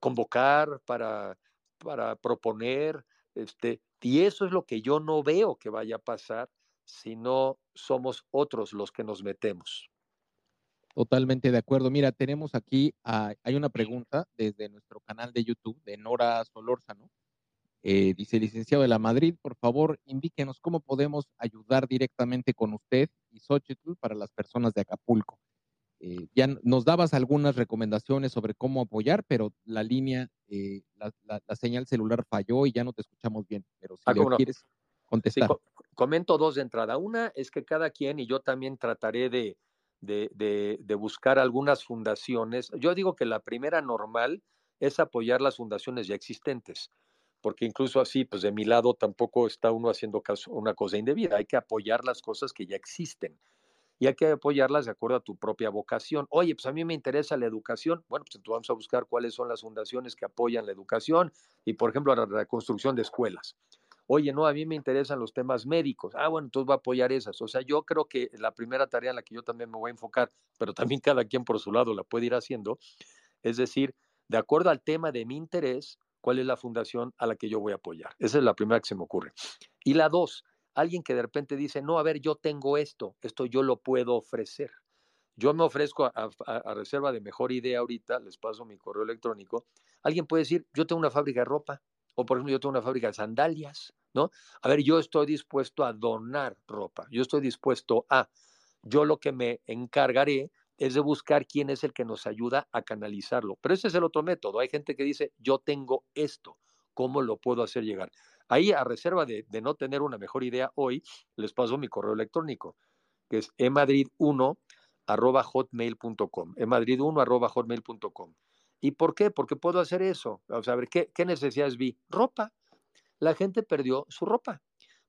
convocar, para, para proponer, este, y eso es lo que yo no veo que vaya a pasar si no somos otros los que nos metemos. Totalmente de acuerdo. Mira, tenemos aquí, hay una pregunta desde nuestro canal de YouTube de Nora Solórzano. Eh, dice, licenciado de la Madrid, por favor, indíquenos cómo podemos ayudar directamente con usted y Xochitl para las personas de Acapulco. Eh, ya nos dabas algunas recomendaciones sobre cómo apoyar, pero la línea, eh, la, señal celular falló y ya no te escuchamos bien. Pero si ah, quieres contestar. comento dos de entrada. Una es que cada quien, y yo también trataré de, de, buscar algunas fundaciones. Yo digo que la primera normal es apoyar las fundaciones ya existentes, porque incluso así, pues de mi lado tampoco está uno haciendo una cosa indebida, hay que apoyar las cosas que ya existen y hay que apoyarlas de acuerdo a tu propia vocación. Oye, pues a mí me interesa la educación. Bueno, pues entonces vamos a buscar cuáles son las fundaciones que apoyan la educación y, por ejemplo, la reconstrucción de escuelas. Oye, no, a mí me interesan los temas médicos. Ah, bueno, entonces va a apoyar esas. O sea, yo creo que la primera tarea en la que yo también me voy a enfocar, pero también cada quien por su lado la puede ir haciendo, es decir, de acuerdo al tema de mi interés, cuál es la fundación a la que yo voy a apoyar. Esa es la primera que se me ocurre. Y la dos, alguien que de repente dice, no, a ver, yo tengo esto, esto yo lo puedo ofrecer. Yo me ofrezco a, a, reserva de mejor idea ahorita, les paso mi correo electrónico. Alguien puede decir, yo tengo una fábrica de ropa, o por ejemplo, yo tengo una fábrica de sandalias, ¿no? A ver, yo estoy dispuesto a donar ropa, yo estoy dispuesto a, yo lo que me encargaré es de buscar quién es el que nos ayuda a canalizarlo. Pero ese es el otro método. Hay gente que dice, yo tengo esto, ¿cómo lo puedo hacer llegar? Ahí, a reserva de, no tener una mejor idea hoy, les paso mi correo electrónico, que es emadrid1 arroba hotmail.com, emadrid1 arroba hotmail.com. ¿Y por qué? Porque puedo hacer eso. Vamos a ver, ¿qué, qué necesidades vi? Ropa. La gente perdió su ropa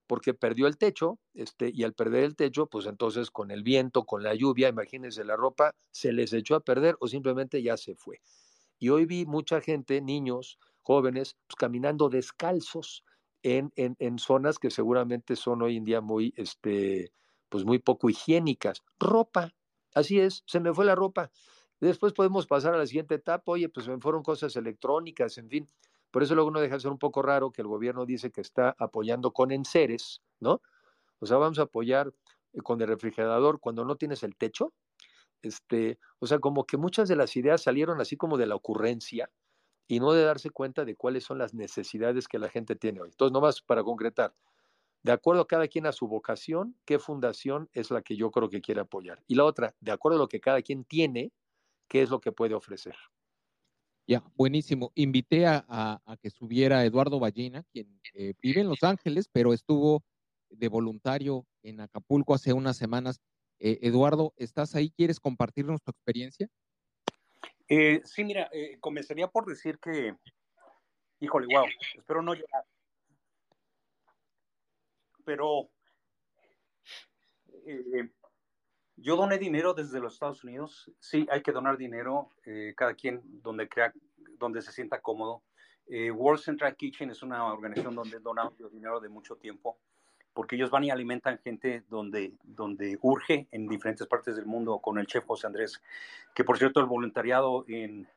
porque perdió el techo, este, y al perder el techo, pues entonces con el viento, con la lluvia, imagínense la ropa, se les echó a perder o simplemente ya se fue. Y hoy vi mucha gente, niños, jóvenes, pues, caminando descalzos en, en, zonas que seguramente son hoy en día muy, este, pues muy poco higiénicas. Ropa, así es, se me fue la ropa. Después podemos pasar a la siguiente etapa, oye, pues me fueron cosas electrónicas, en fin. Por eso luego uno deja de ser un poco raro que el gobierno dice que está apoyando con enseres, ¿no? O sea, vamos a apoyar eh, con el refrigerador cuando no tienes el techo. Este, o sea, como que muchas de las ideas salieron así como de la ocurrencia y no de darse cuenta de cuáles son las necesidades que la gente tiene hoy. Entonces, nomás para concretar, de acuerdo a cada quien a su vocación, qué fundación es la que yo creo que quiere apoyar. Y la otra, de acuerdo a lo que cada quien tiene, qué es lo que puede ofrecer. Ya, buenísimo. Invité a, que subiera Eduardo Ballina, quien eh, vive en Los Ángeles, pero estuvo de voluntario en Acapulco hace unas semanas. Eh, Eduardo, ¿estás ahí? ¿Quieres compartirnos tu experiencia? Eh, sí, mira, comenzaría por decir que, híjole, wow, espero no llorar. Pero yo doné dinero desde los Estados Unidos. Sí, hay que donar dinero, eh, cada quien donde crea, donde se sienta cómodo. Eh, World Central Kitchen es una organización donde donamos dinero de mucho tiempo, porque ellos van y alimentan gente donde, donde urge en diferentes partes del mundo con el chef José Andrés, que por cierto el voluntariado en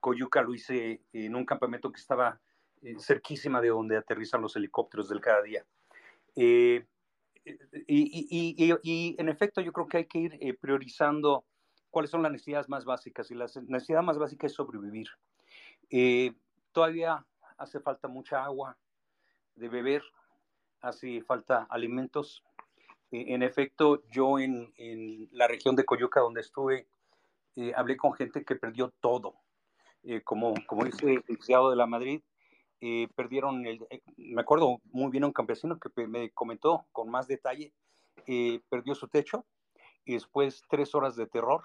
Coyuca lo hice en un campamento que estaba eh, cerquísima de donde aterrizan los helicópteros del cada día. Eh, y, en efecto yo creo que hay que ir eh, priorizando cuáles son las necesidades más básicas y la necesidad más básica es sobrevivir. Eh, todavía hace falta mucha agua de beber, hace falta alimentos. Eh, en efecto, yo en, la región de Coyuca donde estuve, hablé con gente que perdió todo. como, como dice el licenciado de la Madrid, eh, perdieron, el, eh, me acuerdo muy bien un campesino que me comentó con más detalle, eh, perdió su techo y después tres horas de terror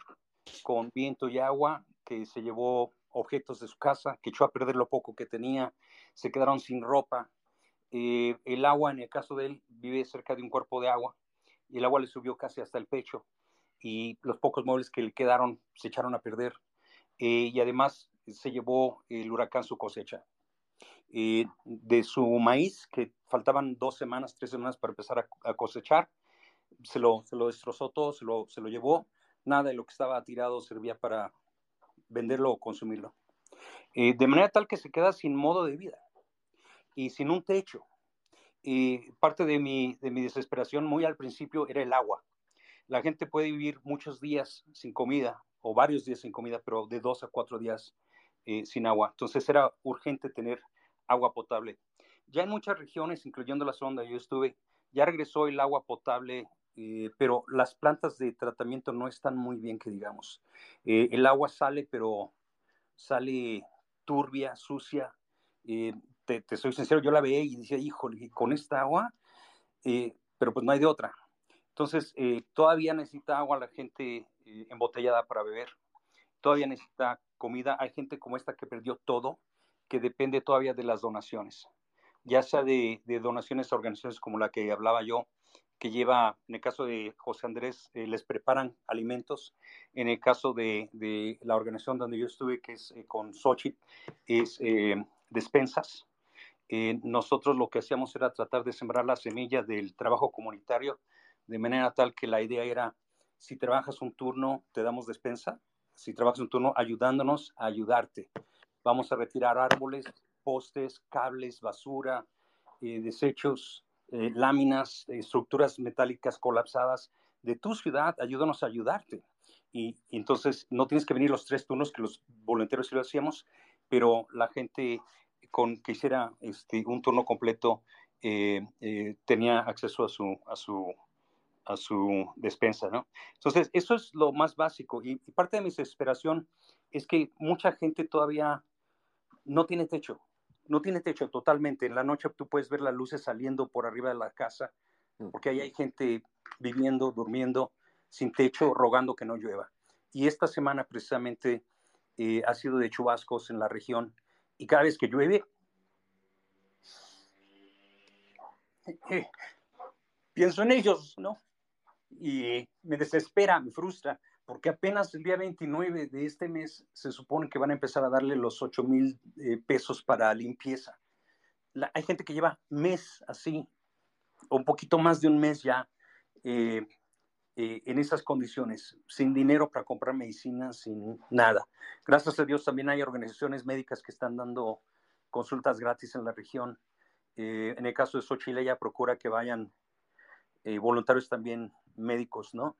con viento y agua que se llevó objetos de su casa, que echó a perder lo poco que tenía, se quedaron sin ropa. el agua, en el caso de él, vive cerca de un cuerpo de agua y el agua le subió casi hasta el pecho y los pocos muebles que le quedaron se echaron a perder. y además se llevó el huracán su cosecha. Eh, de su maíz, que faltaban dos semanas, tres semanas para empezar a, cosechar. Se lo, se lo destrozó todo, se lo, se lo llevó. Nada de lo que estaba tirado servía para venderlo o consumirlo. Eh, de manera tal que se queda sin modo de vida y sin un techo. Y parte de mi, de mi desesperación muy al principio era el agua. La gente puede vivir muchos días sin comida o varios días sin comida, pero de dos a cuatro días eh, sin agua. Entonces era urgente tener agua potable. Ya en muchas regiones, incluyendo la zona donde yo estuve, ya regresó el agua potable, eh, pero las plantas de tratamiento no están muy bien, que digamos. Eh, el agua sale, pero sale turbia, sucia. Eh, te, soy sincero, yo la veía y decía, híjole, con esta agua, pero pues no hay de otra. Entonces, todavía necesita agua la gente embotellada para beber, todavía necesita comida. Hay gente como esta que perdió todo, que depende todavía de las donaciones, ya sea de, donaciones a organizaciones como la que hablaba yo, que lleva, en el caso de José Andrés, eh, les preparan alimentos. En el caso de, la organización donde yo estuve, que es eh, con Sochi, es eh, despensas. nosotros lo que hacíamos era tratar de sembrar la semilla del trabajo comunitario, de manera tal que la idea era, si trabajas un turno, te damos despensa, si trabajas un turno ayudándonos a ayudarte. Vamos a retirar árboles, postes, cables, basura, eh, desechos, eh, láminas, estructuras metálicas colapsadas de tu ciudad. Ayúdanos a ayudarte. Y, entonces no tienes que venir los tres turnos que los voluntarios sí lo hacíamos, pero la gente con que hiciera este, un turno completo eh, tenía acceso a su, a su a su despensa, ¿no? Entonces, eso es lo más básico. Y, parte de mi desesperación es que mucha gente todavía no tiene techo, no tiene techo totalmente. En la noche tú puedes ver las luces saliendo por arriba de la casa, porque ahí hay gente viviendo, durmiendo, sin techo, rogando que no llueva. Y esta semana precisamente eh, ha sido de chubascos en la región y cada vez que llueve, eh, pienso en ellos, ¿no? y me desespera, me frustra, porque apenas el día 29 de este mes se supone que van a empezar a darle los 8 mil eh, pesos para limpieza. hay gente que lleva mes así, o un poquito más de un mes ya, eh, eh, en esas condiciones, sin dinero para comprar medicinas, sin nada. Gracias a Dios también hay organizaciones médicas que están dando consultas gratis en la región. en el caso de Xochitl, ella procura que vayan voluntarios también médicos, ¿no?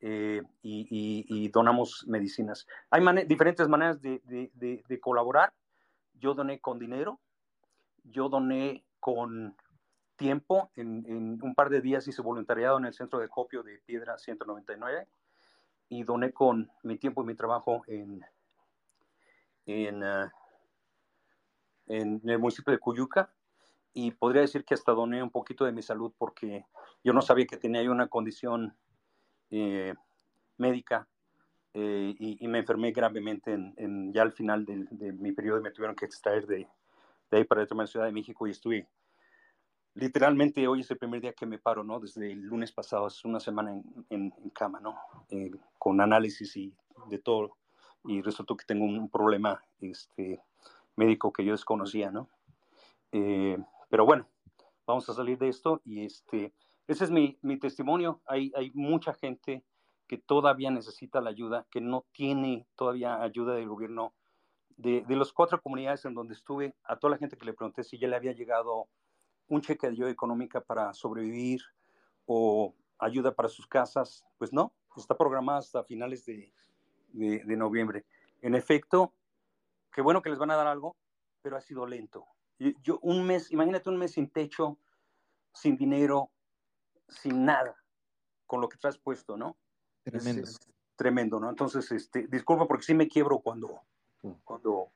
Eh, y, donamos medicinas. Hay diferentes maneras de, colaborar. yo doné con dinero, yo doné con tiempo, en, un par de días hice voluntariado en el centro de copio de Piedra 199 y doné con mi tiempo y mi trabajo en, en, ah, en el municipio de Cuyuca y podría decir que hasta doné un poquito de mi salud porque yo no sabía que tenía una condición eh, médica eh, y, me enfermé gravemente en, ya al final de, mi periodo me tuvieron que extraer de, de ahí para la Ciudad de México y estuve literalmente hoy es el primer día que me paro, ¿no? Desde el lunes pasado, es una semana en, cama, ¿no? Eh, con análisis y de todo. Y resultó que tengo un problema este, médico que yo desconocía, ¿no? Eh, pero bueno, vamos a salir de esto y este, ese es mi, mi testimonio. Hay, hay mucha gente que todavía necesita la ayuda, que no tiene todavía ayuda del gobierno. De, de las cuatro comunidades en donde estuve, a toda la gente que le pregunté si ya le había llegado un cheque de ayuda económica para sobrevivir o ayuda para sus casas, pues no, está programada hasta finales de, de, noviembre. En efecto, qué bueno que les van a dar algo, pero ha sido lento. Yo, un mes, imagínate un mes sin techo, sin dinero, sin nada, con lo que traes puesto, ¿no? Tremendo. Es, tremendo, ¿no? Entonces, este, disculpa porque sí me quiebro cuando, cuando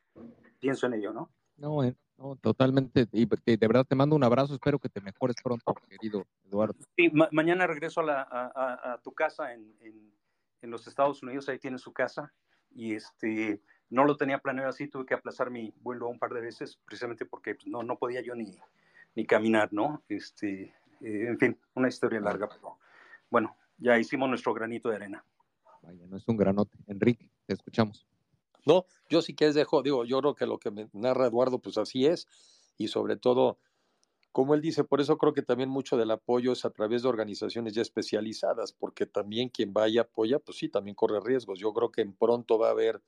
pienso en ello, ¿no? No, no, totalmente. Y de, verdad te mando un abrazo. Espero que te mejores pronto, querido Eduardo. Sí, mañana regreso a, la, a, tu casa en, en, en, los Estados Unidos. Ahí tienes su casa. Y este, no lo tenía planeado así. Tuve que aplazar mi vuelo un par de veces, precisamente porque pues, no, no podía yo ni, ni caminar, ¿no? Este, eh, en fin, una historia larga, pero bueno, ya hicimos nuestro granito de arena. Vaya, no es un granote. Enrique, te escuchamos. No, yo sí que es dejo, digo, yo creo que lo que me narra Eduardo, pues así es, y sobre todo, como él dice, por eso creo que también mucho del apoyo es a través de organizaciones ya especializadas, porque también quien vaya apoya, pues sí, también corre riesgos. Yo creo que en pronto va a haber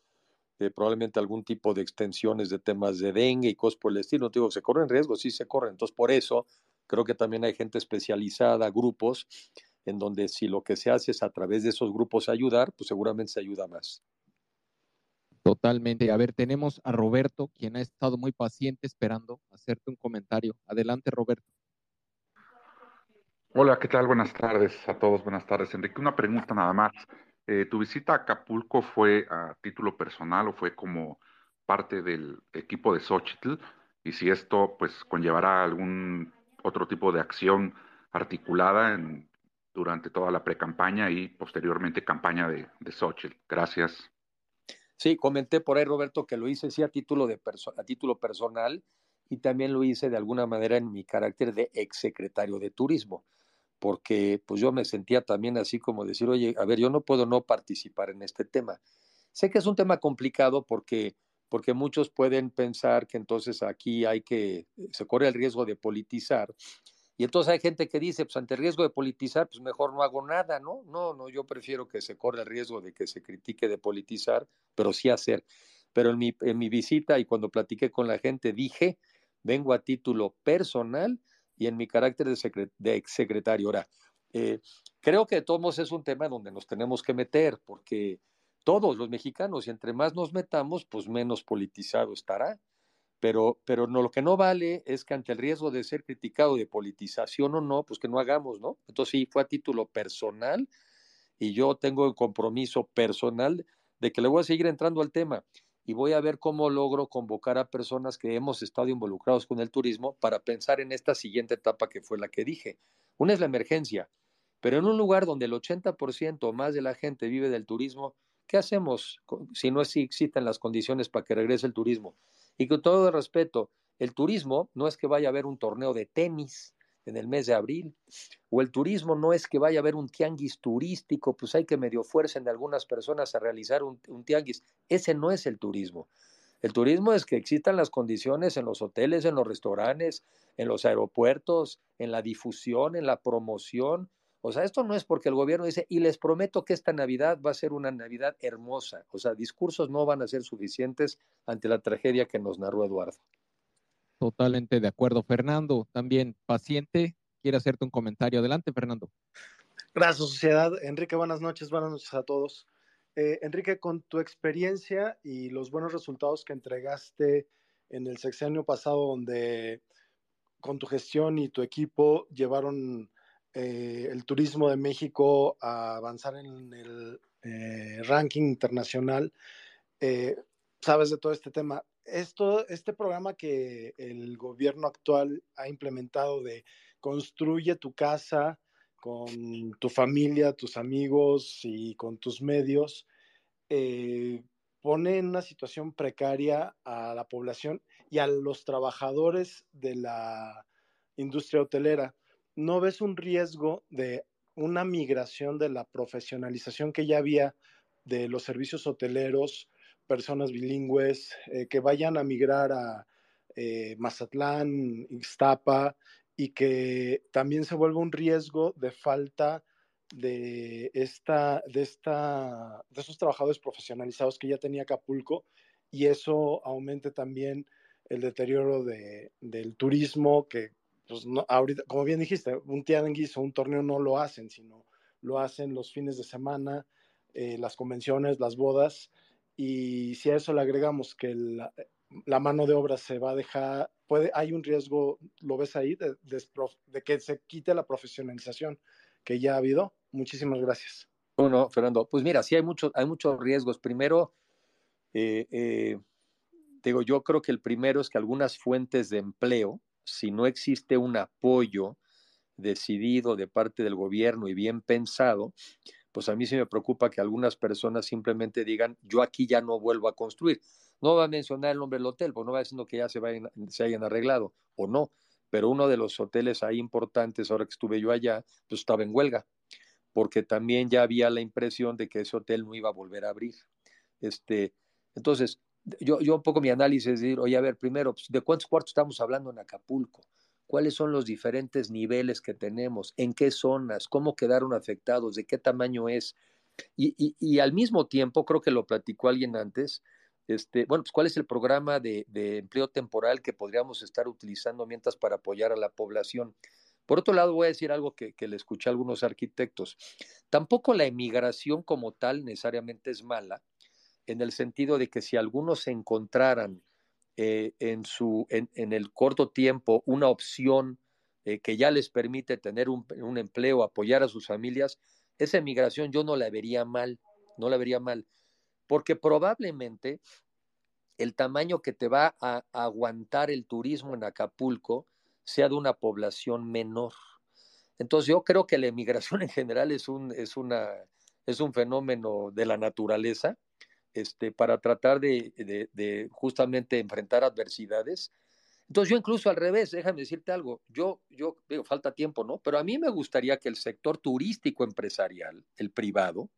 eh, probablemente algún tipo de extensiones de temas de dengue y cosas por el estilo. digo, se corren riesgos, sí se corren. Entonces, por eso creo que también hay gente especializada, grupos, en donde si lo que se hace es a través de esos grupos ayudar, pues seguramente se ayuda más. Totalmente. A ver, tenemos a Roberto, quien ha estado muy paciente esperando hacerte un comentario. Adelante, Roberto. Hola, ¿qué tal? Buenas tardes a todos. Buenas tardes, Enrique. Una pregunta nada más. Eh, ¿Tu visita a Acapulco fue a título personal o fue como parte del equipo de Xochitl? Y si esto, pues, conllevará algún otro tipo de acción articulada durante toda la pre-campaña y posteriormente campaña de, de. Gracias. Sí, comenté por ahí, Roberto, que lo hice sí a título, de a título personal y también lo hice de alguna manera en mi carácter de exsecretario de turismo, porque pues yo me sentía también así como decir, oye, a ver, yo no puedo no participar en este tema. Sé que es un tema complicado porque, porque muchos pueden pensar que entonces aquí hay que, se corre el riesgo de politizar y entonces hay gente que dice, pues ante el riesgo de politizar, pues mejor no hago nada, ¿no? No, no, yo prefiero que se corra el riesgo de que se critique de politizar, pero sí hacer. Pero en mi, en mi visita y cuando platiqué con la gente dije, vengo a título personal y en mi carácter de, de exsecretario. Ahora, eh, creo que de todos modos es un tema donde nos tenemos que meter, porque todos los mexicanos, y entre más nos metamos, pues menos politizado estará pero, pero no, lo que no vale es que ante el riesgo de ser criticado de politización o no, pues que no hagamos, ¿no? Entonces sí, fue a título personal y yo tengo el compromiso personal de que le voy a seguir entrando al tema y voy a ver cómo logro convocar a personas que hemos estado involucrados con el turismo para pensar en esta siguiente etapa que fue la que dije. Una es la emergencia, pero en un lugar donde el 80% o más de la gente vive del turismo, ¿qué hacemos si no existen las condiciones para que regrese el turismo? Y con todo el respeto, el turismo no es que vaya a haber un torneo de tenis en el mes de abril, o el turismo no es que vaya a haber un tianguis turístico, pues hay que medio fuercen de algunas personas a realizar un, un tianguis. Ese no es el turismo. El turismo es que existan las condiciones en los hoteles, en los restaurantes, en los aeropuertos, en la difusión, en la promoción, o sea, esto no es porque el gobierno dice, y les prometo que esta Navidad va a ser una Navidad hermosa. O sea, discursos no van a ser suficientes ante la tragedia que nos narró Eduardo. Totalmente de acuerdo. Fernando, también paciente, quiere hacerte un comentario. Adelante, Fernando. Gracias, sociedad. Enrique, buenas noches, buenas noches a todos. Eh, Enrique, con tu experiencia y los buenos resultados que entregaste en el sexenio pasado donde con tu gestión y tu equipo llevaron eh, el turismo de México a avanzar en el eh, ranking internacional. Eh, sabes de todo este tema. Esto, este programa que el gobierno actual ha implementado de construye tu casa con tu familia, tus amigos y con tus medios, pone en una situación precaria a la población y a los trabajadores de la industria hotelera. ¿No ves un riesgo de una migración de la profesionalización que ya había de los servicios hoteleros, personas bilingües, eh, que vayan a migrar a eh, Mazatlán, Ixtapa, y que también se vuelva un riesgo de falta de, esta, de, esta, de esos trabajadores profesionalizados que ya tenía Acapulco y eso aumente también el deterioro de, del turismo que, pues, no, ahorita, como bien dijiste, un tianguis o un torneo no lo hacen, sino lo hacen los fines de semana, eh, las convenciones, las bodas, y si a eso le agregamos que la, mano de obra se va a dejar, puede, hay un riesgo, ¿lo ves ahí?, de que se quite la profesionalización que ya ha habido. Muchísimas gracias. Bueno, Fernando, pues mira, sí hay, mucho, hay muchos riesgos. Primero, eh, eh, digo, yo creo que el primero es que algunas fuentes de empleo, si no existe un apoyo decidido de parte del gobierno y bien pensado, pues a mí sí me preocupa que algunas personas simplemente digan, yo aquí ya no vuelvo a construir. No va a mencionar el nombre del hotel, pues no va diciendo que ya se, vayan, se hayan arreglado o no, pero uno de los hoteles ahí importantes, ahora que estuve yo allá, pues estaba en huelga, porque también ya había la impresión de que ese hotel no iba a volver a abrir. Este, entonces, yo, yo un poco mi análisis es decir, oye, a ver, primero, pues, ¿de cuántos cuartos estamos hablando en Acapulco? ¿Cuáles son los diferentes niveles que tenemos? ¿En qué zonas? ¿Cómo quedaron afectados? ¿De qué tamaño es? Y, y, al mismo tiempo, creo que lo platicó alguien antes, este, bueno, pues cuál es el programa de, empleo temporal que podríamos estar utilizando mientras para apoyar a la población. Por otro lado, voy a decir algo que, le escuché a algunos arquitectos. Tampoco la emigración como tal necesariamente es mala, en el sentido de que si algunos se encontraran eh, en, su, en, el corto tiempo una opción eh, que ya les permite tener un, un empleo, apoyar a sus familias, esa emigración yo no la vería mal, no la vería mal porque probablemente el tamaño que te va a, aguantar el turismo en Acapulco sea de una población menor. Entonces yo creo que la emigración en general es un, es una, es un fenómeno de la naturaleza este, para tratar de, de, justamente enfrentar adversidades. Entonces yo incluso al revés, déjame decirte algo, yo, yo digo, falta tiempo, ¿no? Pero a mí me gustaría que el sector turístico empresarial, el privado,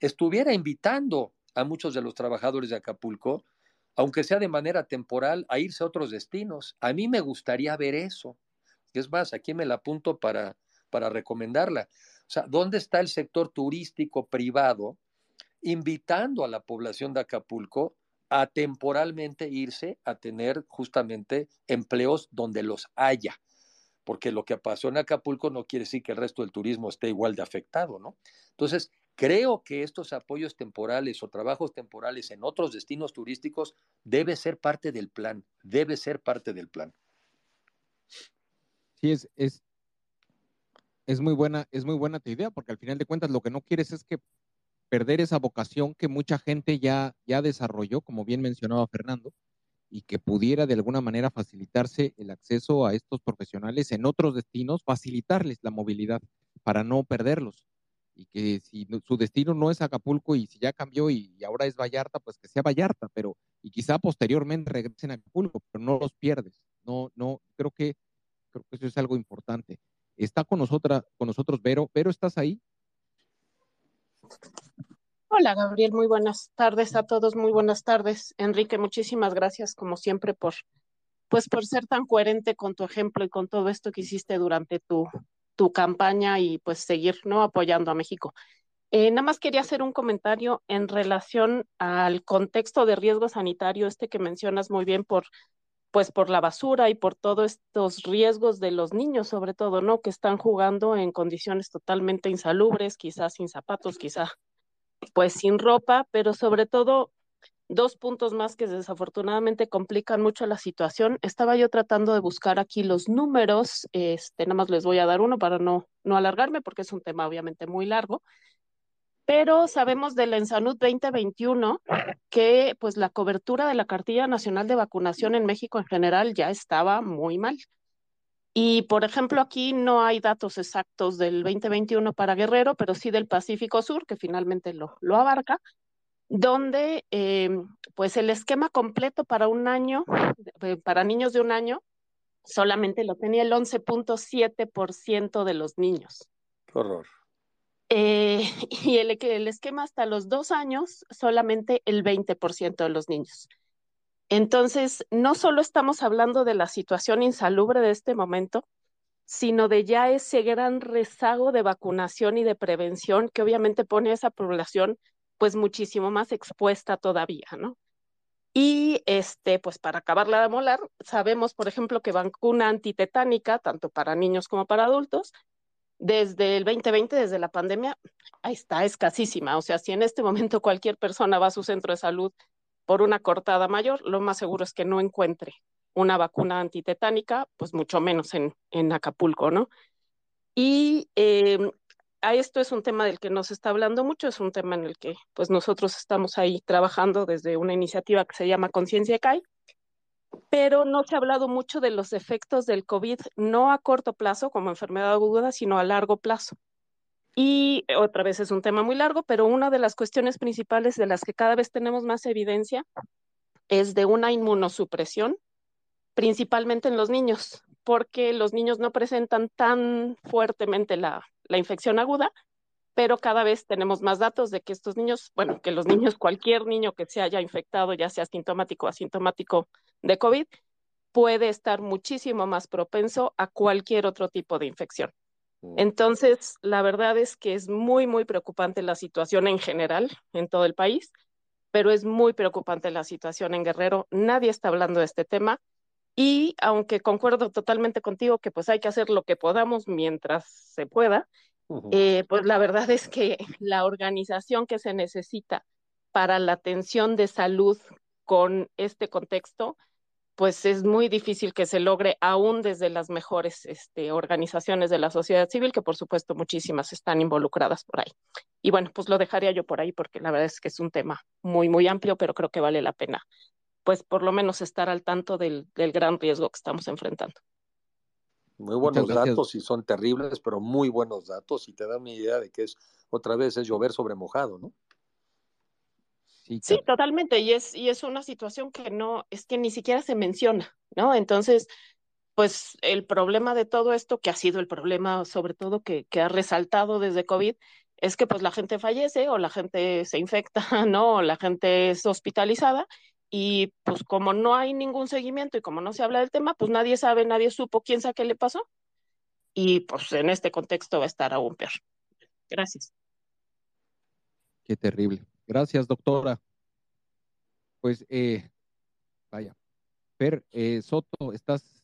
estuviera invitando a muchos de los trabajadores de Acapulco, aunque sea de manera temporal, a irse a otros destinos. A mí me gustaría ver eso. Es más, aquí me la apunto para, para recomendarla. O sea, ¿dónde está el sector turístico privado invitando a la población de Acapulco a temporalmente irse a tener justamente empleos donde los haya? Porque lo que pasó en Acapulco no quiere decir que el resto del turismo esté igual de afectado, ¿no? Entonces, Creo que estos apoyos temporales o trabajos temporales en otros destinos turísticos debe ser parte del plan, debe ser parte del plan. Sí, es, es, es muy buena, es muy buena tu idea, porque al final de cuentas lo que no quieres es que perder esa vocación que mucha gente ya, ya desarrolló, como bien mencionaba Fernando, y que pudiera de alguna manera facilitarse el acceso a estos profesionales en otros destinos, facilitarles la movilidad para no perderlos y que si su destino no es Acapulco y si ya cambió y, ahora es Vallarta, pues que sea Vallarta, pero y quizá posteriormente regresen a Acapulco, pero no los pierdes. No, no, creo que creo que eso es algo importante. Está con nosotras, con nosotros Vero. Vero, ¿estás ahí? Hola Gabriel, muy buenas tardes a todos, muy buenas tardes. Enrique, muchísimas gracias como siempre por pues por ser tan coherente con tu ejemplo y con todo esto que hiciste durante tu tu campaña y pues seguir ¿no? apoyando a México. Eh, nada más quería hacer un comentario en relación al contexto de riesgo sanitario, este que mencionas muy bien por, pues por la basura y por todos estos riesgos de los niños, sobre todo, ¿no? Que están jugando en condiciones totalmente insalubres, quizás sin zapatos, quizás pues sin ropa, pero sobre todo dos puntos más que desafortunadamente complican mucho la situación. Estaba yo tratando de buscar aquí los números, este, nada más les voy a dar uno para no, no alargarme porque es un tema obviamente muy largo, pero sabemos del Ensanud 2021 que pues la cobertura de la cartilla nacional de vacunación en México en general ya estaba muy mal. Y por ejemplo, aquí no hay datos exactos del 2021 para Guerrero, pero sí del Pacífico Sur, que finalmente lo, lo abarca donde eh, pues el esquema completo para un año, eh, para niños de un año, solamente lo tenía el 11.7% de los niños. Qué horror. Eh, y el, el esquema hasta los dos años, solamente el 20% de los niños. Entonces, no solo estamos hablando de la situación insalubre de este momento, sino de ya ese gran rezago de vacunación y de prevención que obviamente pone a esa población pues muchísimo más expuesta todavía, ¿no? Y este, pues para acabarla de molar, sabemos, por ejemplo, que vacuna antitetánica, tanto para niños como para adultos, desde el 2020, desde la pandemia, ahí está, escasísima. O sea, si en este momento cualquier persona va a su centro de salud por una cortada mayor, lo más seguro es que no encuentre una vacuna antitetánica, pues mucho menos en, Acapulco, ¿no? Y eh, a esto es un tema del que nos está hablando mucho, es un tema en el que pues nosotros estamos ahí trabajando desde una iniciativa que se llama Conciencia CAI, pero no se ha hablado mucho de los efectos del COVID, no a corto plazo como enfermedad aguda, sino a largo plazo. Y otra vez es un tema muy largo, pero una de las cuestiones principales de las que cada vez tenemos más evidencia es de una inmunosupresión, principalmente en los niños, porque los niños no presentan tan fuertemente la, la infección aguda, pero cada vez tenemos más datos de que estos niños, bueno, que los niños, cualquier niño que se haya infectado, ya sea sintomático o asintomático de COVID, puede estar muchísimo más propenso a cualquier otro tipo de infección. Mm. Entonces, la verdad es que es muy, muy preocupante la situación en general en todo el país, pero es muy preocupante la situación en Guerrero. Nadie está hablando de este tema. Y aunque concuerdo totalmente contigo que pues hay que hacer lo que podamos mientras se pueda, eh, pues la verdad es que la organización que se necesita para la atención de salud con este contexto, pues es muy difícil que se logre aún desde las mejores este, organizaciones de la sociedad civil, que por supuesto muchísimas están involucradas por ahí. Y bueno, pues lo dejaría yo por ahí porque la verdad es que es un tema muy, muy amplio, pero creo que vale la pena pues por lo menos estar al tanto del, del gran riesgo que estamos enfrentando. Muy buenos datos y son terribles, pero muy buenos datos y te da una idea de que es otra vez es llover sobre mojado, ¿no? Sí, sí, totalmente. Y es, y es una situación que no, es que ni siquiera se menciona, ¿no? Entonces, pues el problema de todo esto, que ha sido el problema sobre todo que, que ha resaltado desde COVID, es que pues la gente fallece o la gente se infecta, ¿no? O la gente es hospitalizada y pues como no hay ningún seguimiento y como no se habla del tema, pues nadie sabe, nadie supo quién sabe qué le pasó. Y pues en este contexto va a estar aún peor. Gracias. Qué terrible. Gracias, doctora. Pues, eh, vaya. Per, eh, Soto, ¿estás,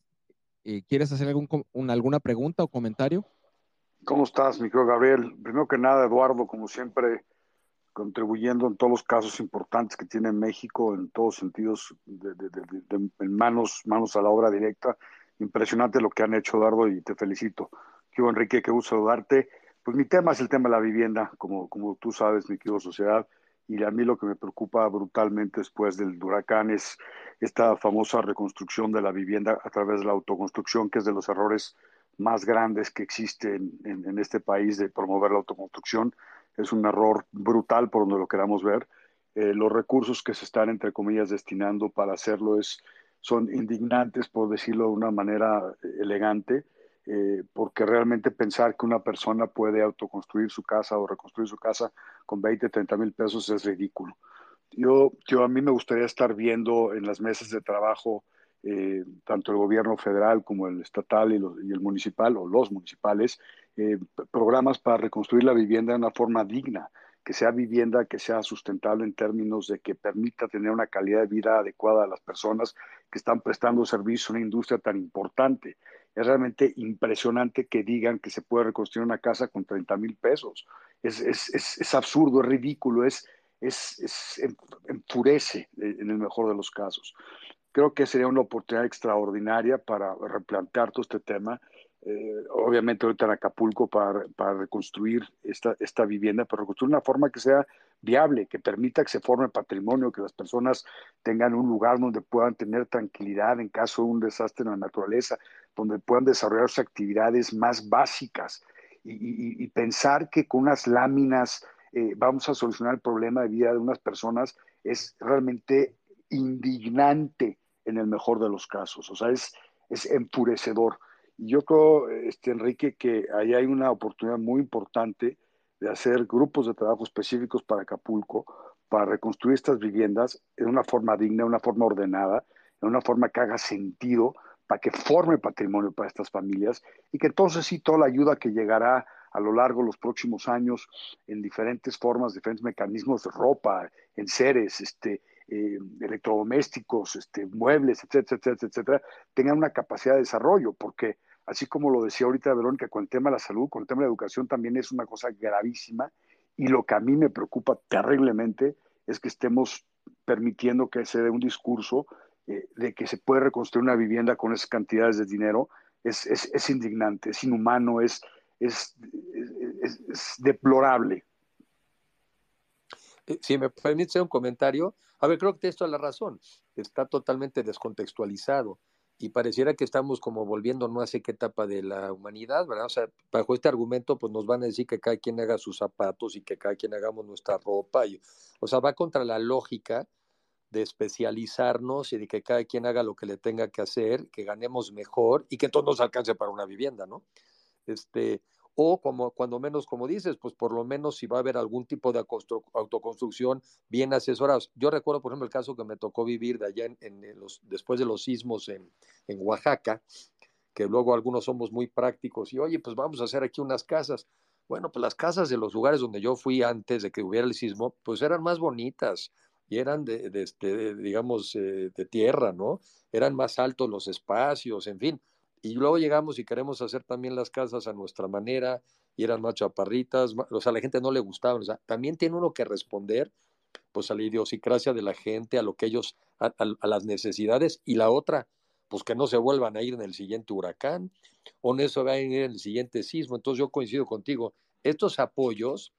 eh, ¿quieres hacer algún, alguna pregunta o comentario? ¿Cómo estás, mi querido Gabriel? Primero que nada, Eduardo, como siempre, contribuyendo en todos los casos importantes que tiene México, en todos sentidos, de, en manos, manos a la obra directa. Impresionante lo que han hecho, Dardo, y te felicito. Qué Enrique, qué gusto saludarte. Pues mi tema es el tema de la vivienda, como, como tú sabes, mi querido sociedad, y a mí lo que me preocupa brutalmente después del huracán es esta famosa reconstrucción de la vivienda a través de la autoconstrucción, que es de los errores más grandes que existen en, este país de promover la autoconstrucción es un error brutal por donde lo queramos ver. Eh, los recursos que se están, entre comillas, destinando para hacerlo es, son indignantes, por decirlo de una manera eh, elegante, eh, porque realmente pensar que una persona puede autoconstruir su casa o reconstruir su casa con 20, 30 mil pesos es ridículo. Yo, yo a mí me gustaría estar viendo en las mesas de trabajo eh, tanto el gobierno federal como el estatal y, el municipal o los municipales, eh, programas para reconstruir la vivienda de una forma digna, que sea vivienda que sea sustentable en términos de que permita tener una calidad de vida adecuada a las personas que están prestando servicio a una industria tan importante. Es realmente impresionante que digan que se puede reconstruir una casa con 30 mil pesos. Es, es, es, es absurdo, es ridículo, es, es, es enfurece en el mejor de los casos. Creo que sería una oportunidad extraordinaria para replantear todo este tema. Eh, obviamente ahorita en Acapulco para, para reconstruir esta, esta vivienda, pero reconstruir de una forma que sea viable, que permita que se forme patrimonio, que las personas tengan un lugar donde puedan tener tranquilidad en caso de un desastre en la naturaleza, donde puedan desarrollar sus actividades más básicas y, y, pensar que con unas láminas eh, vamos a solucionar el problema de vida de unas personas es realmente indignante en el mejor de los casos, o sea, es, es enfurecedor. Y yo creo, este, Enrique, que ahí hay una oportunidad muy importante de hacer grupos de trabajo específicos para Acapulco, para reconstruir estas viviendas en una forma digna, en una forma ordenada, en una forma que haga sentido, para que forme patrimonio para estas familias y que entonces sí toda la ayuda que llegará a lo largo de los próximos años en diferentes formas, diferentes mecanismos de ropa, en seres, este, eh, electrodomésticos, este, muebles, etcétera, etcétera, etcétera, tengan una capacidad de desarrollo, porque así como lo decía ahorita Verónica, con el tema de la salud, con el tema de la educación también es una cosa gravísima y lo que a mí me preocupa terriblemente es que estemos permitiendo que se dé un discurso eh, de que se puede reconstruir una vivienda con esas cantidades de dinero, es, es, es indignante, es inhumano, es, es, es deplorable. Eh, si me permite un comentario, a ver, creo que esto es la razón. Está totalmente descontextualizado y pareciera que estamos como volviendo no sé qué etapa de la humanidad, ¿verdad? O sea, bajo este argumento, pues nos van a decir que cada quien haga sus zapatos y que cada quien hagamos nuestra ropa. Y, o sea, va contra la lógica de especializarnos y de que cada quien haga lo que le tenga que hacer, que ganemos mejor y que todo nos alcance para una vivienda, ¿no? Este, o como cuando menos, como dices, pues por lo menos si va a haber algún tipo de autoconstrucción bien asesorados. Yo recuerdo, por ejemplo, el caso que me tocó vivir de allá en, los, después de los sismos en, en, Oaxaca, que luego algunos somos muy prácticos y, oye, pues vamos a hacer aquí unas casas. Bueno, pues las casas de los lugares donde yo fui antes de que hubiera el sismo, pues eran más bonitas y eran de, de, este, digamos, eh, de tierra, ¿no? Eran más altos los espacios, en fin y luego llegamos y queremos hacer también las casas a nuestra manera, y eran más chaparritas, o sea, a la gente no le gustaba, o sea, también tiene uno que responder pues a la idiosincrasia de la gente, a lo que ellos, a, las necesidades, y la otra, pues que no se vuelvan a ir en el siguiente huracán, o no se vayan a ir en el siguiente sismo, entonces yo coincido contigo, estos apoyos,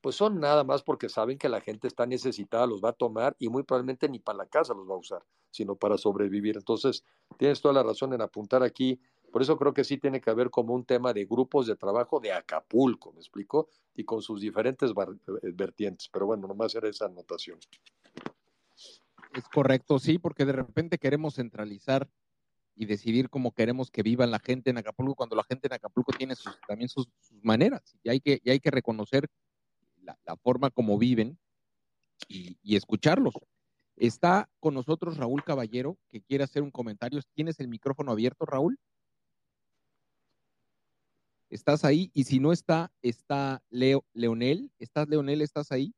pues son nada más porque saben que la gente está necesitada, los va a tomar y muy probablemente ni para la casa los va a usar, sino para sobrevivir. Entonces, tienes toda la razón en apuntar aquí. Por eso creo que sí tiene que haber como un tema de grupos de trabajo de Acapulco, ¿me explico? Y con sus diferentes eh, vertientes. Pero bueno, nomás era esa anotación. Es correcto, sí, porque de repente queremos centralizar y decidir cómo queremos que viva la gente en Acapulco, cuando la gente en Acapulco tiene sus, también sus, maneras. Y hay, que, y hay que reconocer la, forma como viven y, y escucharlos. Está con nosotros Raúl Caballero, que quiere hacer un comentario. ¿Tienes el micrófono abierto, Raúl? ¿Estás ahí? Y si no está, está Leo, Leonel. ¿Estás, Leonel? ¿Estás ahí?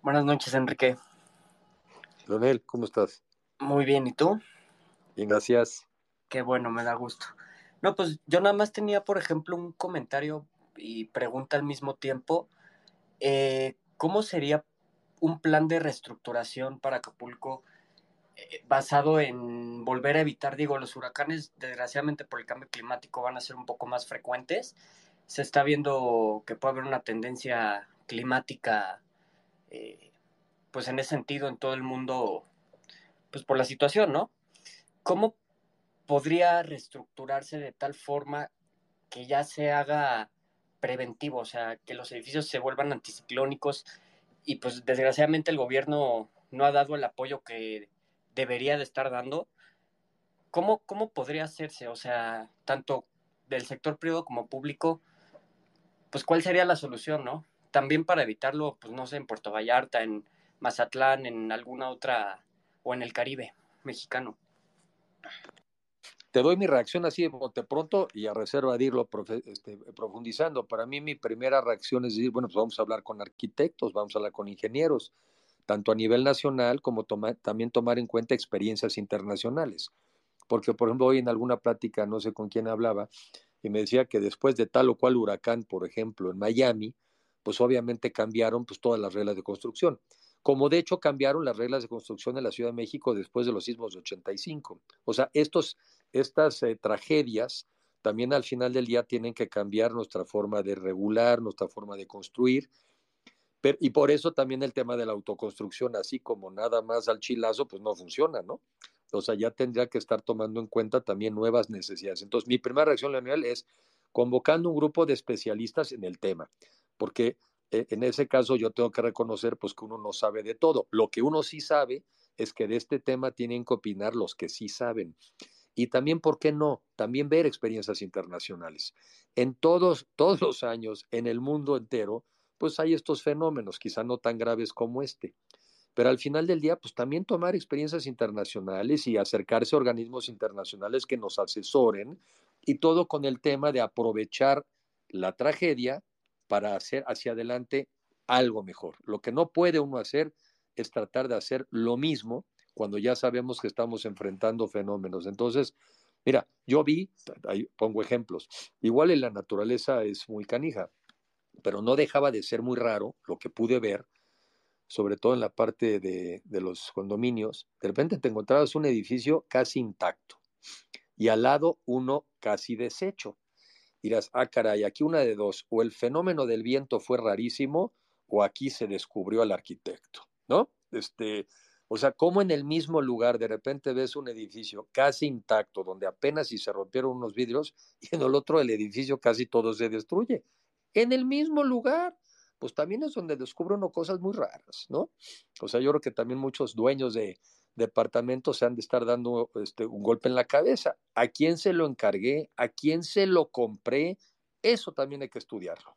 Buenas noches, Enrique. Leonel, ¿cómo estás? Muy bien, ¿y tú? Bien, gracias. Qué bueno, me da gusto. No, pues yo nada más tenía, por ejemplo, un comentario y pregunta al mismo tiempo. Eh, ¿Cómo sería un plan de reestructuración para Acapulco eh, basado en volver a evitar, digo, los huracanes, desgraciadamente por el cambio climático van a ser un poco más frecuentes. Se está viendo que puede haber una tendencia climática, eh, pues en ese sentido, en todo el mundo, pues por la situación, ¿no? ¿Cómo podría reestructurarse de tal forma que ya se haga preventivo, o sea, que los edificios se vuelvan anticiclónicos, y pues desgraciadamente el gobierno no ha dado el apoyo que debería de estar dando, ¿cómo, cómo podría hacerse? O sea, tanto del sector privado como público, pues cuál sería la solución, ¿no? También para evitarlo, pues no sé, en Puerto Vallarta, en Mazatlán, en alguna otra, o en el Caribe mexicano. Te doy mi reacción así de pronto y a reserva de irlo este, profundizando. Para mí mi primera reacción es decir, bueno, pues vamos a hablar con arquitectos, vamos a hablar con ingenieros, tanto a nivel nacional como también tomar en cuenta experiencias internacionales. Porque, por ejemplo, hoy en alguna plática, no sé con quién hablaba, y me decía que después de tal o cual huracán, por ejemplo, en Miami, pues obviamente cambiaron pues todas las reglas de construcción. Como de hecho cambiaron las reglas de construcción en la Ciudad de México después de los sismos de 85. O sea, estos, estas eh, tragedias también al final del día tienen que cambiar nuestra forma de regular, nuestra forma de construir. y por eso también el tema de la autoconstrucción, así como nada más al chilazo, pues no funciona, ¿no? O sea, ya tendría que estar tomando en cuenta también nuevas necesidades. Entonces, mi primera reacción, Leonel, es convocando un grupo de especialistas en el tema, porque eh, en ese caso yo tengo que reconocer pues que uno no sabe de todo. Lo que uno sí sabe es que de este tema tienen que opinar los que sí saben. Y también, ¿por qué no? También ver experiencias internacionales. En todos, todos los años, en el mundo entero, pues hay estos fenómenos, quizá no tan graves como este. Pero al final del día, pues también tomar experiencias internacionales y acercarse a organismos internacionales que nos asesoren y todo con el tema de aprovechar la tragedia para hacer hacia adelante algo mejor. Lo que no puede uno hacer es tratar de hacer lo mismo cuando ya sabemos que estamos enfrentando fenómenos. Entonces, mira, yo vi, ahí pongo ejemplos, igual en la naturaleza es muy canija, pero no dejaba de ser muy raro lo que pude ver sobre todo en la parte de, los condominios, de repente te encontrabas un edificio casi intacto y al lado uno casi deshecho. Dirás, ah, caray, aquí una de dos, o el fenómeno del viento fue rarísimo, o aquí se descubrió al arquitecto, ¿no? Este, o sea, como en el mismo lugar de repente ves un edificio casi intacto, donde apenas si se rompieron unos vidrios, y en el otro el edificio casi todo se destruye. En el mismo lugar pues también es donde descubre uno cosas muy raras, ¿no? O sea, yo creo que también muchos dueños de departamentos se han de estar dando este, un golpe en la cabeza. ¿A quién se lo encargué? ¿A quién se lo compré? Eso también hay que estudiarlo.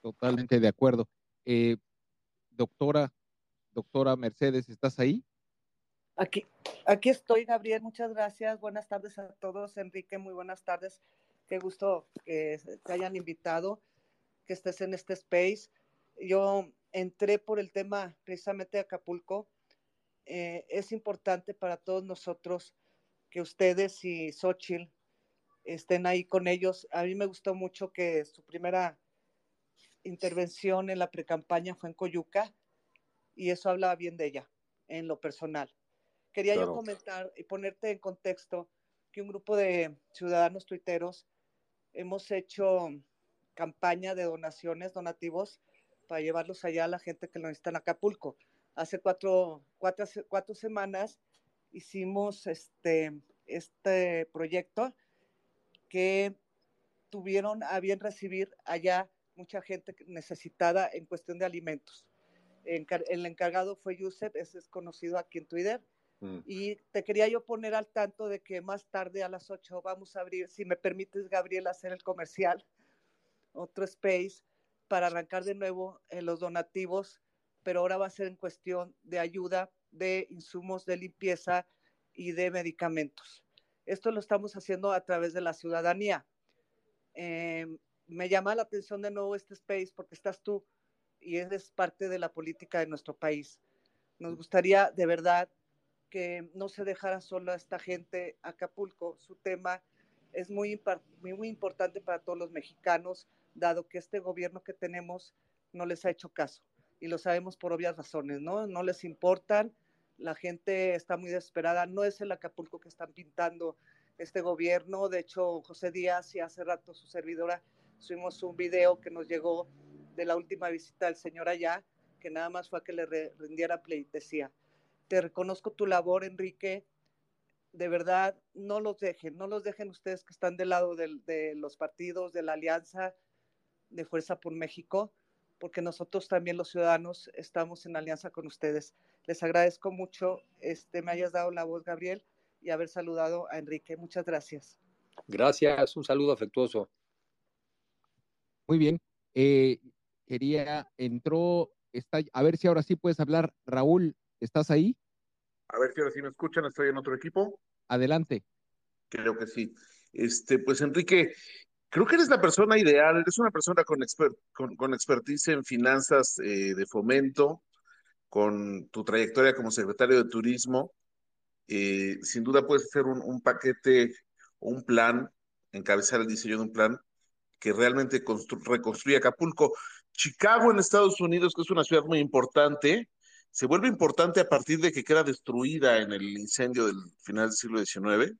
Totalmente de acuerdo. Eh, doctora, doctora Mercedes, ¿estás ahí? Aquí, aquí estoy, Gabriel. Muchas gracias. Buenas tardes a todos. Enrique, muy buenas tardes. Qué gusto que te hayan invitado que estés en este space. Yo entré por el tema precisamente de Acapulco. Eh, es importante para todos nosotros que ustedes y Xochitl estén ahí con ellos. A mí me gustó mucho que su primera intervención en la precampaña fue en Coyuca y eso hablaba bien de ella en lo personal. Quería yo comentar y ponerte en contexto que un grupo de ciudadanos tuiteros hemos hecho campaña de donaciones, donativos, para llevarlos allá a la gente que lo necesita en Acapulco. Hace cuatro, cuatro, cuatro semanas hicimos este, este proyecto que tuvieron a bien recibir allá mucha gente necesitada en cuestión de alimentos. El encargado fue Yusef, ese es conocido aquí en Twitter. Mm. Y te quería yo poner al tanto de que más tarde a las 8 vamos a abrir, si me permites, Gabriel, hacer el comercial otro space para arrancar de nuevo en eh, los donativos, pero ahora va a ser en cuestión de ayuda de insumos de limpieza y de medicamentos. Esto lo estamos haciendo a través de la ciudadanía. Em, me llama la atención de nuevo este space porque estás tú y eres parte de la política de nuestro país. Nos gustaría de verdad que no se dejara sola esta gente Acapulco. Su tema es muy, muy, muy importante para todos los mexicanos, dado que este gobierno que tenemos no les ha hecho caso. Y lo sabemos por obvias razones, ¿no? No les importan, la gente está muy desesperada, no es el Acapulco que están pintando este gobierno. De hecho, José Díaz y hace rato su servidora subimos un video que nos llegó de la última visita del señor allá, que nada más fue a que le rindiera pleitesía. Te reconozco tu labor, Enrique. De verdad, no los dejen, no los dejen ustedes que están del lado de los partidos, de la alianza, de Fuerza por México, porque nosotros también los ciudadanos estamos en alianza con ustedes. Les agradezco mucho este me hayas dado la voz, Gabriel, y haber saludado a Enrique. Muchas gracias. Gracias, un saludo afectuoso. Muy bien. Eh, quería, entró, está, a ver si ahora sí puedes hablar. Raúl, ¿estás ahí? A ver si ahora sí me escuchan, estoy en otro equipo. Adelante. Creo que sí. Este, pues Enrique, Creo que eres la persona ideal, eres una persona con, con, expertise en finanzas eh, de fomento, con tu trayectoria como secretario de turismo. Eh, sin duda puedes hacer un, un paquete un plan, encabezar el diseño de un plan que realmente reconstruya Acapulco. Chicago en Estados Unidos, que es una ciudad muy importante, se vuelve importante a partir de que queda destruida en el incendio del final del siglo XIX.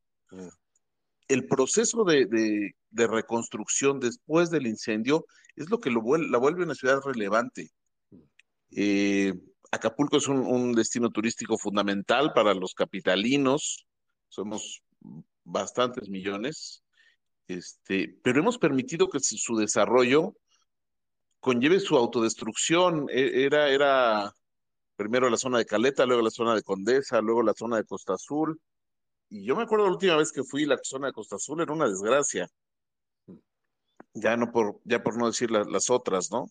El proceso de, de- de reconstrucción después del incendio es lo que lo la vuelve una ciudad relevante. Eh, Acapulco es un, un destino turístico fundamental para los capitalinos, somos bastantes millones, este, pero hemos permitido que su desarrollo conlleve su autodestrucción. E- Era, era primero la zona de Caleta, luego la zona de Condesa, luego la zona de Costa Azul. Y yo me acuerdo la última vez que fui, la zona de Costa Azul era una desgracia. Ya no por, ya por no decir la- las otras, ¿no?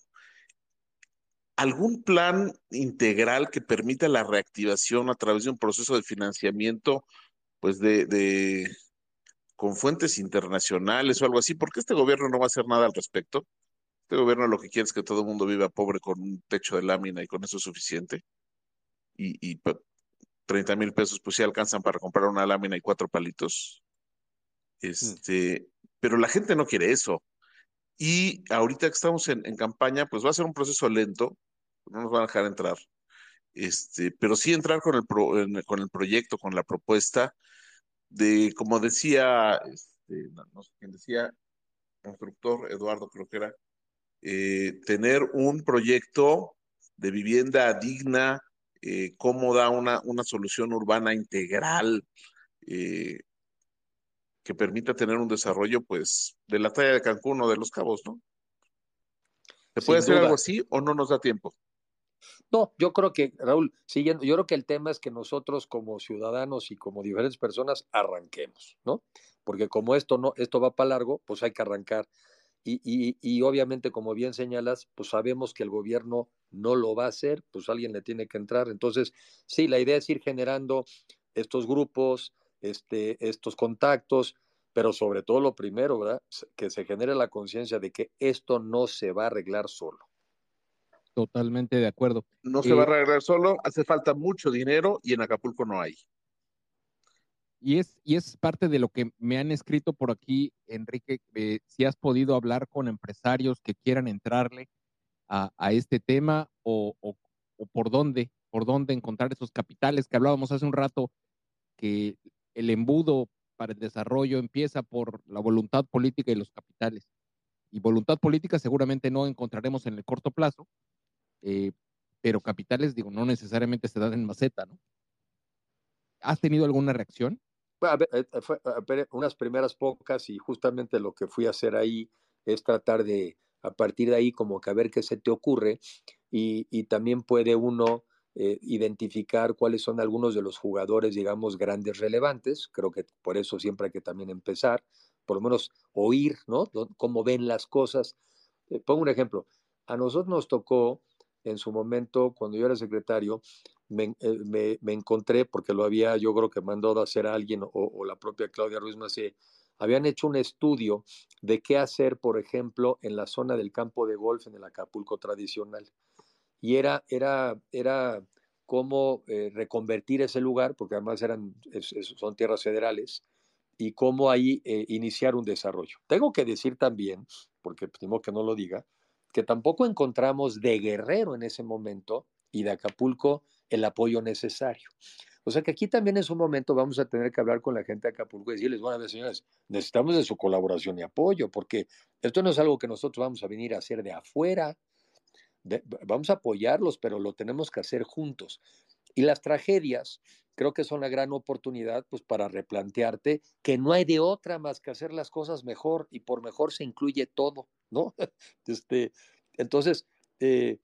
¿Algún plan integral que permita la reactivación a través de un proceso de financiamiento, pues de, de con fuentes internacionales o algo así? Porque este gobierno no va a hacer nada al respecto. Este gobierno lo que quiere es que todo el mundo viva pobre con un techo de lámina y con eso es suficiente. Y, y pa- 30 mil pesos, pues sí alcanzan para comprar una lámina y cuatro palitos. Este, pero la gente no quiere eso. Y ahorita que estamos en, en campaña, pues va a ser un proceso lento, no nos van a dejar entrar. Este, pero sí entrar con el, pro- en- con el proyecto, con la propuesta de, como decía, este, no, no sé quién decía, constructor Eduardo creo que era, eh, tener un proyecto de vivienda digna, eh, cómoda, una, una solución urbana integral, eh, que permita tener un desarrollo, pues, de la talla de Cancún o de Los Cabos, ¿no? ¿Se Sin puede hacer duda. algo así o no nos da tiempo? No, yo creo que, Raúl, siguiendo, yo creo que el tema es que nosotros como ciudadanos y como diferentes personas arranquemos, ¿no? Porque como esto no, esto va para largo, pues hay que arrancar. Y, y, y obviamente, como bien señalas, pues sabemos que el gobierno no lo va a hacer, pues alguien le tiene que entrar. Entonces, sí, la idea es ir generando estos grupos, este, estos contactos, pero sobre todo lo primero, ¿verdad? Que se genere la conciencia de que esto no se va a arreglar solo. Totalmente de acuerdo. No se va a Eh, arreglar solo, hace falta mucho dinero y en Acapulco no hay. Y es, y es parte de lo que me han escrito por aquí, Enrique, eh, si has podido hablar con empresarios que quieran entrarle a, a este tema o, o- por dónde, por dónde encontrar esos capitales que hablábamos hace un rato, que el embudo para el desarrollo empieza por la voluntad política y los capitales. Y voluntad política seguramente no encontraremos en el corto plazo, eh, pero capitales, digo, no necesariamente se dan en maceta, ¿no? ¿Has tenido alguna reacción? A eh, ver, unas primeras pocas y justamente lo que fui a hacer ahí es tratar de, a partir de ahí, como que a ver qué se te ocurre y, también puede uno eh, identificar cuáles son algunos de los jugadores, digamos, grandes relevantes. Creo que por eso siempre hay que también empezar, por lo menos oír, ¿no? Cómo ven las cosas. Eh, pongo un ejemplo. A nosotros nos tocó en su momento, cuando yo era secretario, me, eh, me- encontré, porque lo había yo creo que mandado a hacer alguien o, la propia Claudia Ruiz Macé, habían hecho un estudio de qué hacer, por ejemplo, en la zona del campo de golf en el Acapulco tradicional. Y era, era, era cómo eh, reconvertir ese lugar, porque además eran, son tierras federales, y cómo ahí eh, iniciar un desarrollo. Tengo que decir también, porque tengo que no lo diga, que tampoco encontramos de Guerrero en ese momento y de Acapulco el apoyo necesario. O sea que aquí también en su momento vamos a tener que hablar con la gente de Acapulco y decirles, bueno, señores, necesitamos de su colaboración y apoyo, porque esto no es algo que nosotros vamos a venir a hacer de afuera, vamos a apoyarlos, pero lo tenemos que hacer juntos. Y las tragedias creo que son una gran oportunidad pues para replantearte que no hay de otra más que hacer las cosas mejor y por mejor se incluye todo, ¿no? Este, entonces, eh,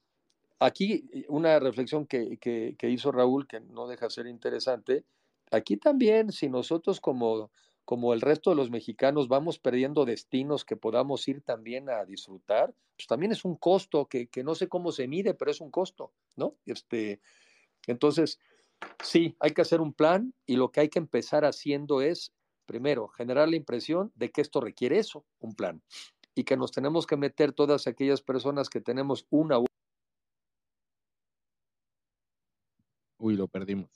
aquí eh, una reflexión que, que, que hizo Raúl que no deja de ser interesante, aquí también si nosotros como, como el resto de los mexicanos vamos perdiendo destinos que podamos ir también a disfrutar, pues también es un costo que, que no sé cómo se mide, pero es un costo, ¿no? Este, entonces, sí, hay que hacer un plan y lo que hay que empezar haciendo es, primero, generar la impresión de que esto requiere eso, un plan, y que nos tenemos que meter todas aquellas personas que tenemos una Uy, lo perdimos.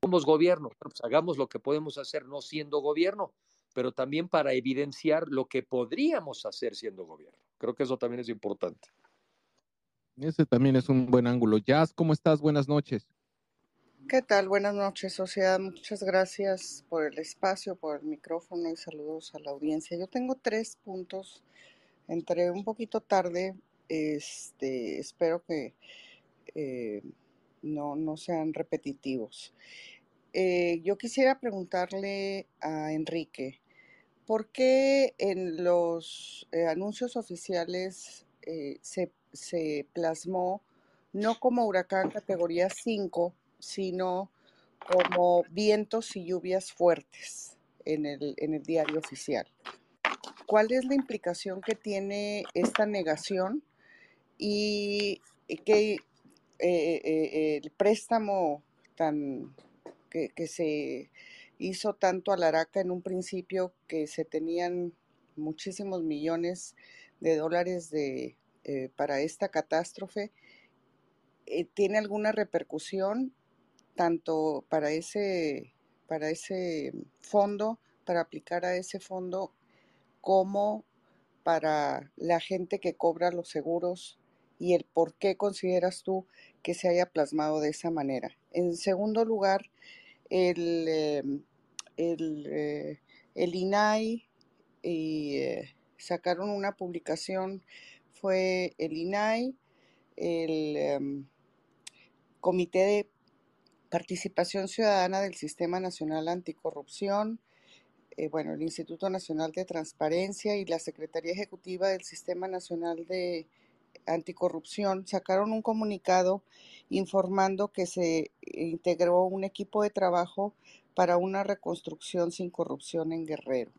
somos gobierno, pues hagamos lo que podemos hacer no siendo gobierno, pero también para evidenciar lo que podríamos hacer siendo gobierno. Creo que eso también es importante. Ese también es un buen ángulo. Jazz, ¿cómo estás? Buenas noches. ¿Qué tal? Buenas noches, sociedad. Muchas gracias por el espacio, por el micrófono y saludos a la audiencia. Yo tengo tres puntos. Entré un poquito tarde. Este, espero que eh, no, no sean repetitivos. Eh, yo quisiera preguntarle a Enrique, ¿por qué en los eh, anuncios oficiales se, se plasmó no como huracán categoría 5, sino como vientos y lluvias fuertes en el, en el diario oficial. ¿Cuál es la implicación que tiene esta negación y que eh, eh, eh, el préstamo tan que, que, se hizo tanto a la Araca en un principio que se tenían muchísimos millones de dólares de, para esta catástrofe, ¿tiene alguna repercusión tanto para ese, para ese fondo, para aplicar a ese fondo, como para la gente que cobra los seguros y el por qué consideras tú que se haya plasmado de esa manera. En segundo lugar, el, em, el, eh, el INAI eh, sacaron una publicación, fue el INAI, el em, Comité de Participación Ciudadana del Sistema Nacional Anticorrupción, eh, bueno, el Instituto Nacional de Transparencia y la Secretaría Ejecutiva del Sistema Nacional de Anticorrupción sacaron un comunicado informando que se integró un equipo de trabajo para una reconstrucción sin corrupción en Guerrero.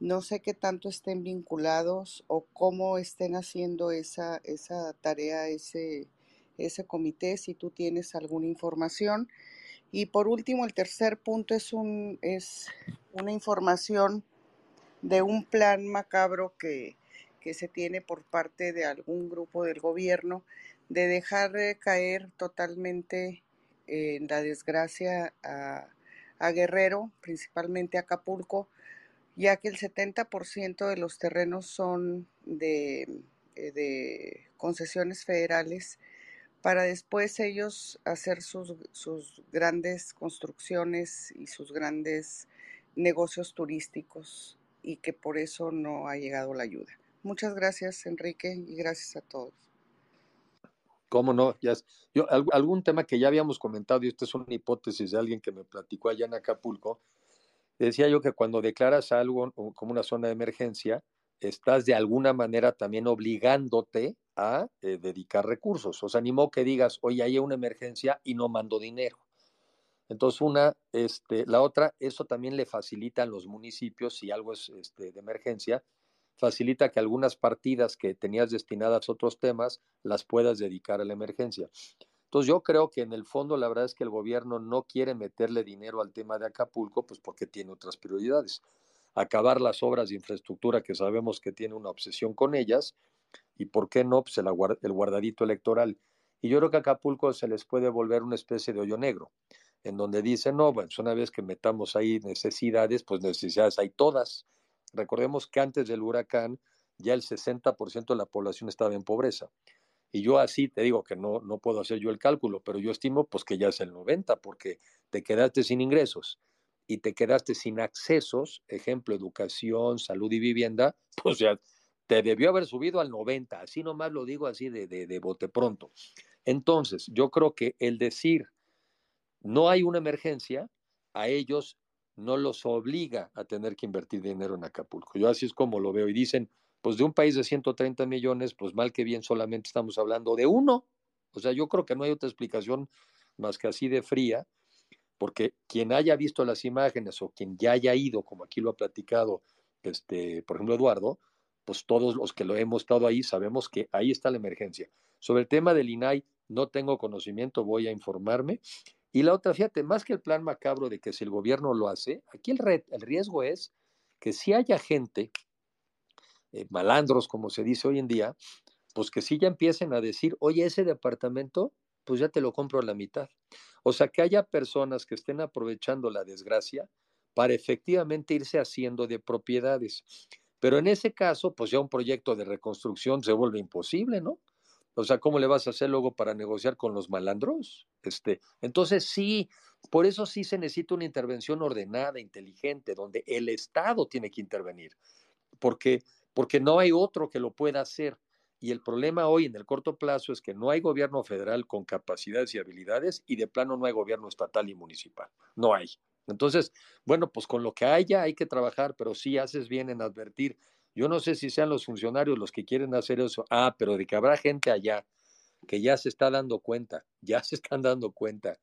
No sé qué tanto estén vinculados o cómo estén haciendo esa, esa tarea, ese, ese comité, si tú tienes alguna información. Y por último, el tercer punto es, un, es una información de un plan macabro que, que se tiene por parte de algún grupo del gobierno de dejar caer totalmente en la desgracia a, Guerrero, principalmente a Acapulco, ya que el 70% de los terrenos son de, de concesiones federales para después ellos hacer sus, sus grandes construcciones y sus grandes negocios turísticos y que por eso no ha llegado la ayuda. Muchas gracias, Enrique, y gracias a todos. ¿Cómo no? Ya, algún tema que ya habíamos comentado, y esto es una hipótesis de alguien que me platicó allá en Acapulco, decía yo que cuando declaras algo como una zona de emergencia, estás de alguna manera también obligándote a eh, dedicar recursos. O sea, ni que digas, oye, hay una emergencia y no mando dinero. Entonces, una, este, la otra, eso también le facilita a los municipios, si algo es este, de emergencia, facilita que algunas partidas que tenías destinadas a otros temas las puedas dedicar a la emergencia. Entonces, yo creo que en el fondo la verdad es que el gobierno no quiere meterle dinero al tema de Acapulco, pues porque tiene otras prioridades. Acabar las obras de infraestructura que sabemos que tiene una obsesión con ellas y por qué no, pues el, el guardadito electoral. Y yo creo que Acapulco se les puede volver una especie de hoyo negro, en donde dicen, no, bueno, pues una vez que metamos ahí necesidades, pues necesidades hay todas. Recordemos que antes del huracán ya el 60% de la población estaba en pobreza. Y yo así te digo que no, no puedo hacer yo el cálculo, pero yo estimo pues que ya es el 90, porque te quedaste sin ingresos y te quedaste sin accesos, ejemplo, educación, salud y vivienda, pues ya te debió haber subido al 90, así nomás lo digo así de, de, de bote pronto. Entonces, yo creo que el decir no hay una emergencia, a ellos no los obliga a tener que invertir dinero en Acapulco. Yo así es como lo veo. Y dicen, pues de un país de 130 millones, pues mal que bien solamente estamos hablando de uno. O sea, yo creo que no hay otra explicación más que así de fría, porque quien haya visto las imágenes o quien ya haya ido, como aquí lo ha platicado, este, por ejemplo, Eduardo, pues todos los que lo hemos estado ahí sabemos que ahí está la emergencia. Sobre el tema del INAI, no tengo conocimiento, voy a informarme. Y la otra, fíjate, más que el plan macabro de que si el gobierno lo hace, aquí el, riesgo es que si haya gente, eh, malandros como se dice hoy en día, pues que sí ya empiecen a decir, oye, ese departamento, pues ya te lo compro a la mitad. O sea, que haya personas que estén aprovechando la desgracia para efectivamente irse haciendo de propiedades. Pero en ese caso, pues ya un proyecto de reconstrucción se vuelve imposible, ¿no? O sea, ¿cómo le vas a hacer luego para negociar con los malandros? Este, entonces sí, por eso sí se necesita una intervención ordenada, inteligente, donde el Estado tiene que intervenir, porque, porque no hay otro que lo pueda hacer. Y el problema hoy en el corto plazo es que no hay gobierno federal con capacidades y habilidades y de plano no hay gobierno estatal y municipal. No hay. Entonces, bueno, pues con lo que haya hay que trabajar, pero sí haces bien en advertir. Yo no sé si sean los funcionarios los que quieren hacer eso. Ah, pero de que habrá gente allá que ya se está dando cuenta, ya se están dando cuenta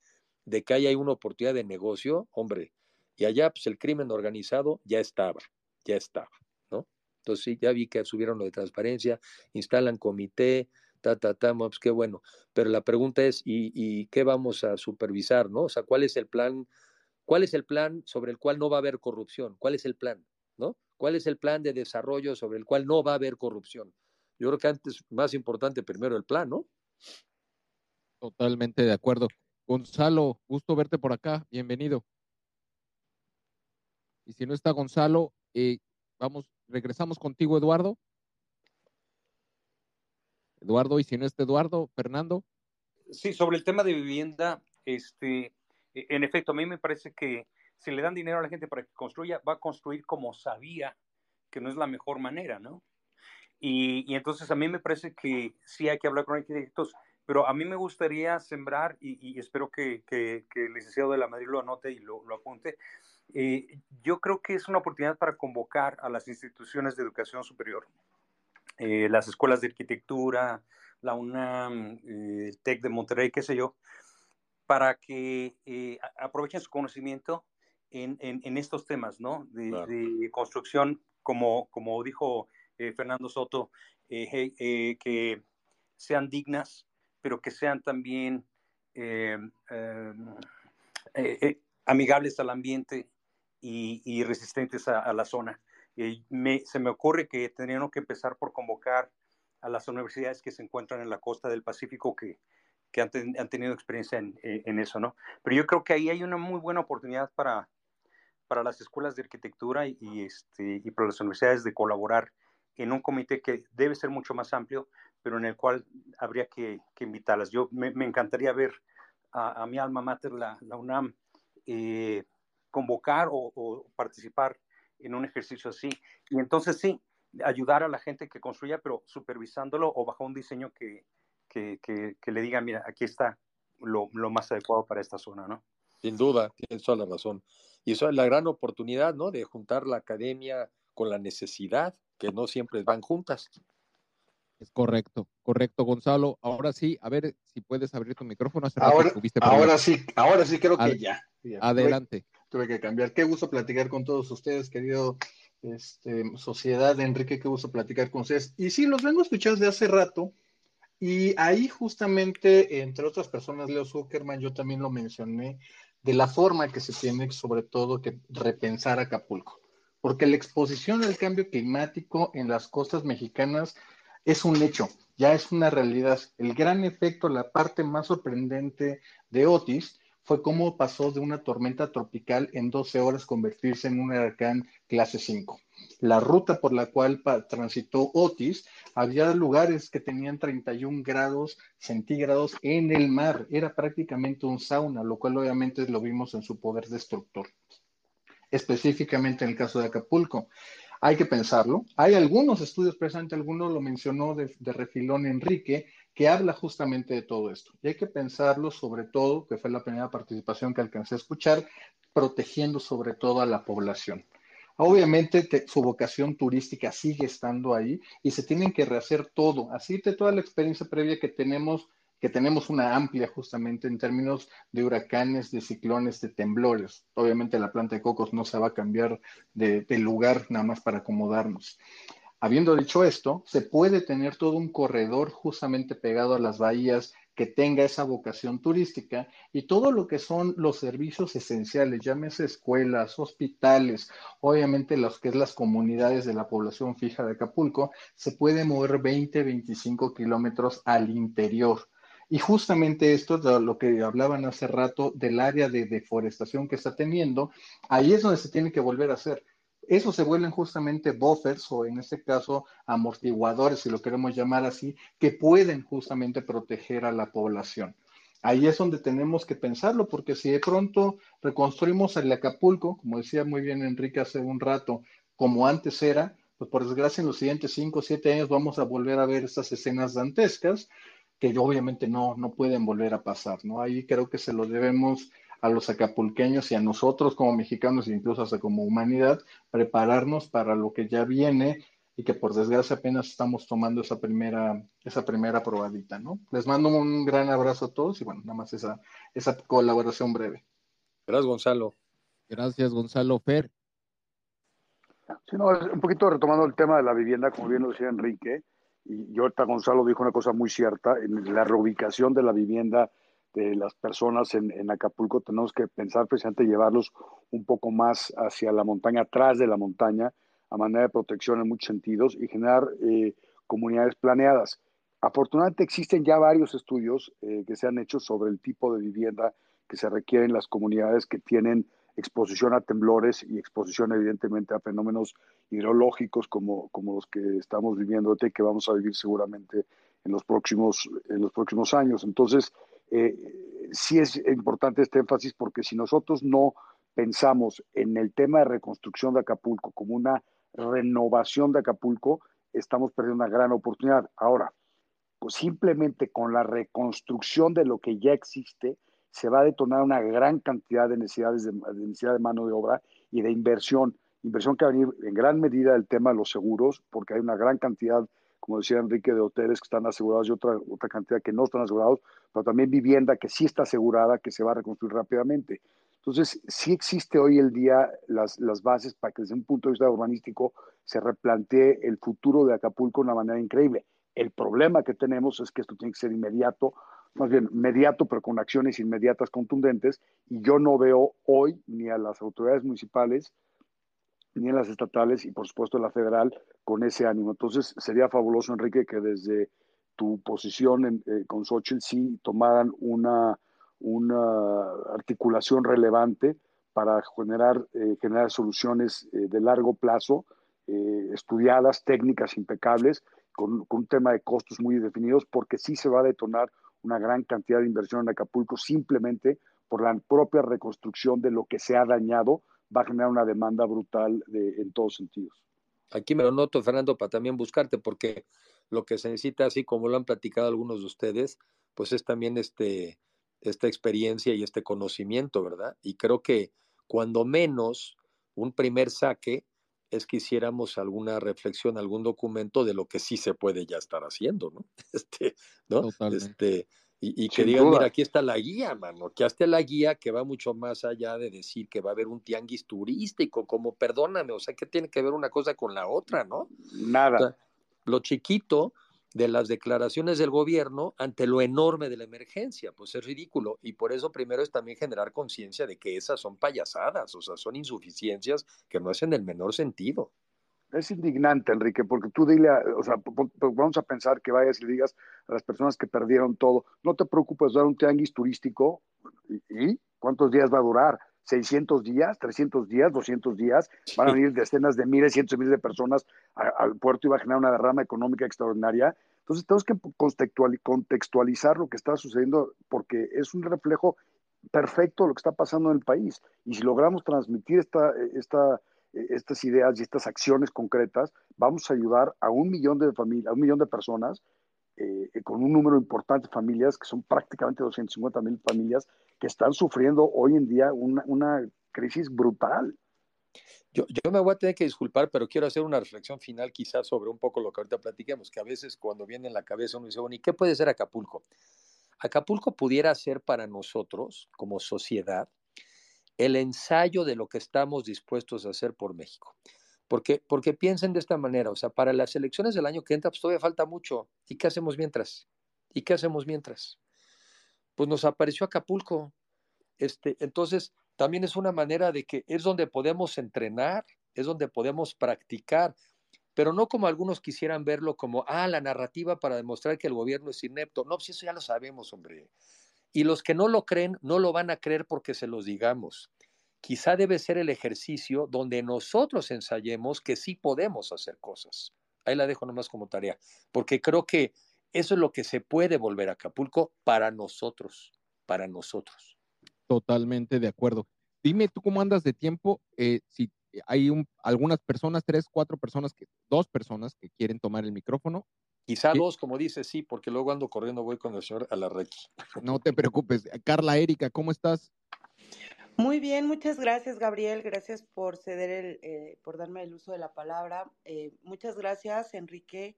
de que hay una oportunidad de negocio, hombre, y allá pues el crimen organizado ya estaba, ya estaba, ¿no? Entonces sí, ya vi que subieron lo de transparencia, instalan comité, ta, ta, ta, pues qué bueno. Pero la pregunta es, ¿y, ¿y qué vamos a supervisar, no? O sea, ¿cuál es el plan? ¿Cuál es el plan sobre el cual no va a haber corrupción? ¿Cuál es el plan, no? ¿Cuál es el plan de desarrollo sobre el cual no va a haber corrupción? Yo creo que antes, más importante primero el plan, ¿no? Totalmente de acuerdo. Gonzalo, gusto verte por acá, bienvenido. Y si no está Gonzalo, eh, vamos, regresamos contigo, Eduardo. Eduardo, y si no está Eduardo, Fernando. Sí, sobre el tema de vivienda, este, en efecto, a mí me parece que si le dan dinero a la gente para que construya, va a construir como sabía que no es la mejor manera, ¿no? Y, entonces a mí me parece que sí hay que hablar con arquitectos, pero a mí me gustaría sembrar, y, espero que, el licenciado de la Madrid lo anote y lo, apunte, eh, yo creo que es una oportunidad para convocar a las instituciones de educación superior, eh, las escuelas de arquitectura, la UNAM, eh, el TEC de Monterrey, qué sé yo, para que aprovechen su conocimiento en, estos temas, ¿no? De, construcción, como, como dijo Fernando Soto, que sean dignas, pero que sean también eh, em, eh, eh, amigables al ambiente y, resistentes a, la zona. se me ocurre que tendríamos que empezar por convocar a las universidades que se encuentran en la costa del Pacífico que, han, tenido experiencia en, eso, ¿no? Pero yo creo que ahí hay una muy buena oportunidad para, para las escuelas de arquitectura y, este, y para las universidades de colaborar en un comité que debe ser mucho más amplio, pero en el cual habría que, invitarlas. Yo me, encantaría ver a, mi alma mater, la, UNAM, eh, convocar o, participar en un ejercicio así. Y entonces sí, ayudar a la gente que construya, pero supervisándolo o bajo un diseño que, le diga, mira, aquí está lo, más adecuado para esta zona, ¿no? Sin duda, tienes toda la razón. Y eso es la gran oportunidad, ¿no? De juntar la academia con la necesidad, que no siempre van juntas. Es correcto, correcto, Gonzalo. Ahora sí, a ver si puedes abrir tu micrófono. ahora, ahora sí, ahora sí creo que ya. Adelante. Tuve, que cambiar. Qué gusto platicar con todos ustedes, querido este, Sociedad de Enrique, qué gusto platicar con ustedes. Y sí, los vengo a escuchar desde hace rato. Y ahí justamente, entre otras personas, Leo Zuckerman, yo también lo mencioné, de la forma que se tiene sobre todo que repensar Acapulco. Porque la exposición al cambio climático en las costas mexicanas es un hecho, ya es una realidad. El gran efecto, la parte más sorprendente de Otis fue cómo pasó de una tormenta tropical en 12 horas convertirse en un huracán clase 5. La ruta por la cual transitó Otis, había lugares que tenían 31 grados centígrados en el mar. Era prácticamente un sauna, lo cual obviamente lo vimos en su poder destructor. Específicamente en el caso de Acapulco. Hay que pensarlo. Hay algunos estudios, precisamente alguno lo mencionó de, refilón Enrique, que habla justamente de todo esto. Y hay que pensarlo sobre todo, que fue la primera participación que alcancé a escuchar, protegiendo sobre todo a la población. Obviamente su vocación turística sigue estando ahí y se tienen que rehacer todo. Así de toda la experiencia previa que tenemos que tenemos una amplia justamente en términos de huracanes, de ciclones, de temblores. Obviamente la planta de cocos no se va a cambiar de, lugar nada más para acomodarnos. Habiendo dicho esto, se puede tener todo un corredor justamente pegado a las bahías que tenga esa vocación turística y todo lo que son los servicios esenciales, llámese escuelas, hospitales, obviamente los que es las comunidades de la población fija de Acapulco, se puede mover 20, 25 kilómetros al interior. Y justamente esto de lo que hablaban hace rato del área de deforestación que está teniendo, ahí es donde se tiene que volver a hacer. Eso se vuelven justamente buffers o en este caso amortiguadores, si lo queremos llamar así, que pueden justamente proteger a la población. Ahí es donde tenemos que pensarlo, porque si de pronto reconstruimos el Acapulco, como decía muy bien Enrique hace un rato, como antes era, pues por desgracia en los siguientes cinco o siete años vamos a volver a ver estas escenas dantescas que obviamente no, no pueden volver a pasar, ¿no? Ahí creo que se lo debemos a los acapulqueños y a nosotros como mexicanos, incluso hasta como humanidad, prepararnos para lo que ya viene y que por desgracia apenas estamos tomando esa primera, esa primera probadita, ¿no? Les mando un gran abrazo a todos y bueno, nada más esa, esa colaboración breve. Gracias, Gonzalo. Gracias, Gonzalo. Fer. Sí, no, un poquito retomando el tema de la vivienda, como bien lo decía Enrique, y, ahorita Gonzalo dijo una cosa muy cierta, en la reubicación de la vivienda de las personas en, Acapulco, tenemos que pensar precisamente llevarlos un poco más hacia la montaña, atrás de la montaña, a manera de protección en muchos sentidos y generar eh, comunidades planeadas. Afortunadamente existen ya varios estudios eh, que se han hecho sobre el tipo de vivienda que se requiere en las comunidades que tienen exposición a temblores y exposición evidentemente a fenómenos hidrológicos como, como los que estamos viviendo y que vamos a vivir seguramente en los próximos, en los próximos años. Entonces, eh, sí es importante este énfasis porque si nosotros no pensamos en el tema de reconstrucción de Acapulco como una renovación de Acapulco, estamos perdiendo una gran oportunidad. Ahora, pues simplemente con la reconstrucción de lo que ya existe, se va a detonar una gran cantidad de necesidades de, necesidad de mano de obra y de inversión. Inversión que va a venir en gran medida del tema de los seguros, porque hay una gran cantidad como decía Enrique, de hoteles que están asegurados y otra, otra cantidad que no están asegurados, pero también vivienda que sí está asegurada, que se va a reconstruir rápidamente. Entonces, sí existe hoy el día las, las bases para que desde un punto de vista urbanístico se replantee el futuro de Acapulco de una manera increíble. El problema que tenemos es que esto tiene que ser inmediato, más bien inmediato, pero con acciones inmediatas contundentes, y yo no veo hoy ni a las autoridades municipales ni en las estatales y por supuesto en la federal con ese ánimo. Entonces sería fabuloso, Enrique, que desde tu posición en, eh, con Xochitl sí tomaran una, una articulación relevante para generar, eh, generar soluciones eh, de largo plazo, estudiadas, técnicas impecables, con, un tema de costos muy definidos, porque sí se va a detonar una gran cantidad de inversión en Acapulco simplemente por la propia reconstrucción de lo que se ha dañado va a generar una demanda brutal de, en todos sentidos. Aquí me lo noto, Fernando, para también buscarte, porque lo que se necesita, así como lo han platicado algunos de ustedes, pues es también este, esta experiencia y este conocimiento, ¿verdad? Y creo que cuando menos un primer saque es que hiciéramos alguna reflexión, algún documento de lo que sí se puede ya estar haciendo, ¿no? Este, ¿no? Este, y, que digan, mira, aquí está la guía, mano, que hasta la guía que va mucho más allá de decir que va a haber un tianguis turístico, como perdóname, o sea, que tiene que ver una cosa con la otra, ¿no? Nada. lo chiquito de las declaraciones del gobierno ante lo enorme de la emergencia, pues es ridículo. Y por eso primero es también generar conciencia de que esas son payasadas, o sea, son insuficiencias que no hacen el menor sentido. Es indignante, Enrique, porque tú dile, o sea, vamos a pensar que vayas y digas a las personas que perdieron todo, no te preocupes, dar un tianguis turístico, ¿y, cuántos días va a durar? ¿600 días? ¿300 días? ¿200 días? Van a venir decenas de miles, cientos de miles de personas al puerto y va a generar una derrama económica extraordinaria. Entonces tenemos que contextualizar lo que está sucediendo porque es un reflejo perfecto de lo que está pasando en el país. Y si logramos transmitir esta, esta estas ideas y estas acciones concretas, vamos a ayudar a un millón de familias, a un millón de personas, eh, con un número importante de familias, que son prácticamente 250 mil familias, que están sufriendo hoy en día una, una crisis brutal. Yo, yo, me voy a tener que disculpar, pero quiero hacer una reflexión final quizás sobre un poco lo que ahorita platiquemos, que a veces cuando viene en la cabeza uno dice, bueno, ¿y qué puede ser Acapulco? Acapulco pudiera ser para nosotros como sociedad el ensayo de lo que estamos dispuestos a hacer por México. Porque, porque piensen de esta manera, o sea, para las elecciones del año que entra, pues todavía falta mucho. ¿Y qué hacemos mientras? ¿Y qué hacemos mientras? Pues nos apareció Acapulco. Este, entonces, también es una manera de que es donde podemos entrenar, es donde podemos practicar, pero no como algunos quisieran verlo como, ah, la narrativa para demostrar que el gobierno es inepto. No, pues eso ya lo sabemos, hombre. Y los que no lo creen, no lo van a creer porque se los digamos. Quizá debe ser el ejercicio donde nosotros ensayemos que sí podemos hacer cosas. Ahí la dejo nomás como tarea, porque creo que eso es lo que se puede volver a Acapulco para nosotros, para nosotros. Totalmente de acuerdo. Dime tú cómo andas de tiempo, eh, si hay algunas personas, tres, cuatro personas, que, dos personas que quieren tomar el micrófono. Quizá dos, como dices, sí, porque luego ando corriendo, voy con el señor Alarrequi. No te preocupes. Carla Erika, ¿cómo estás? Muy bien, muchas gracias, Gabriel. Gracias por ceder eh, por darme el uso de la palabra. Eh, muchas gracias, Enrique,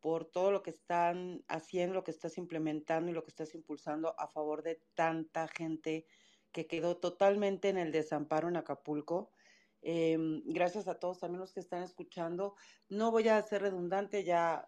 por todo lo que están haciendo, lo que estás implementando y lo que estás impulsando a favor de tanta gente que quedó totalmente en el desamparo en Acapulco. Em, gracias a todos también los que están escuchando. No voy a ser redundante, ya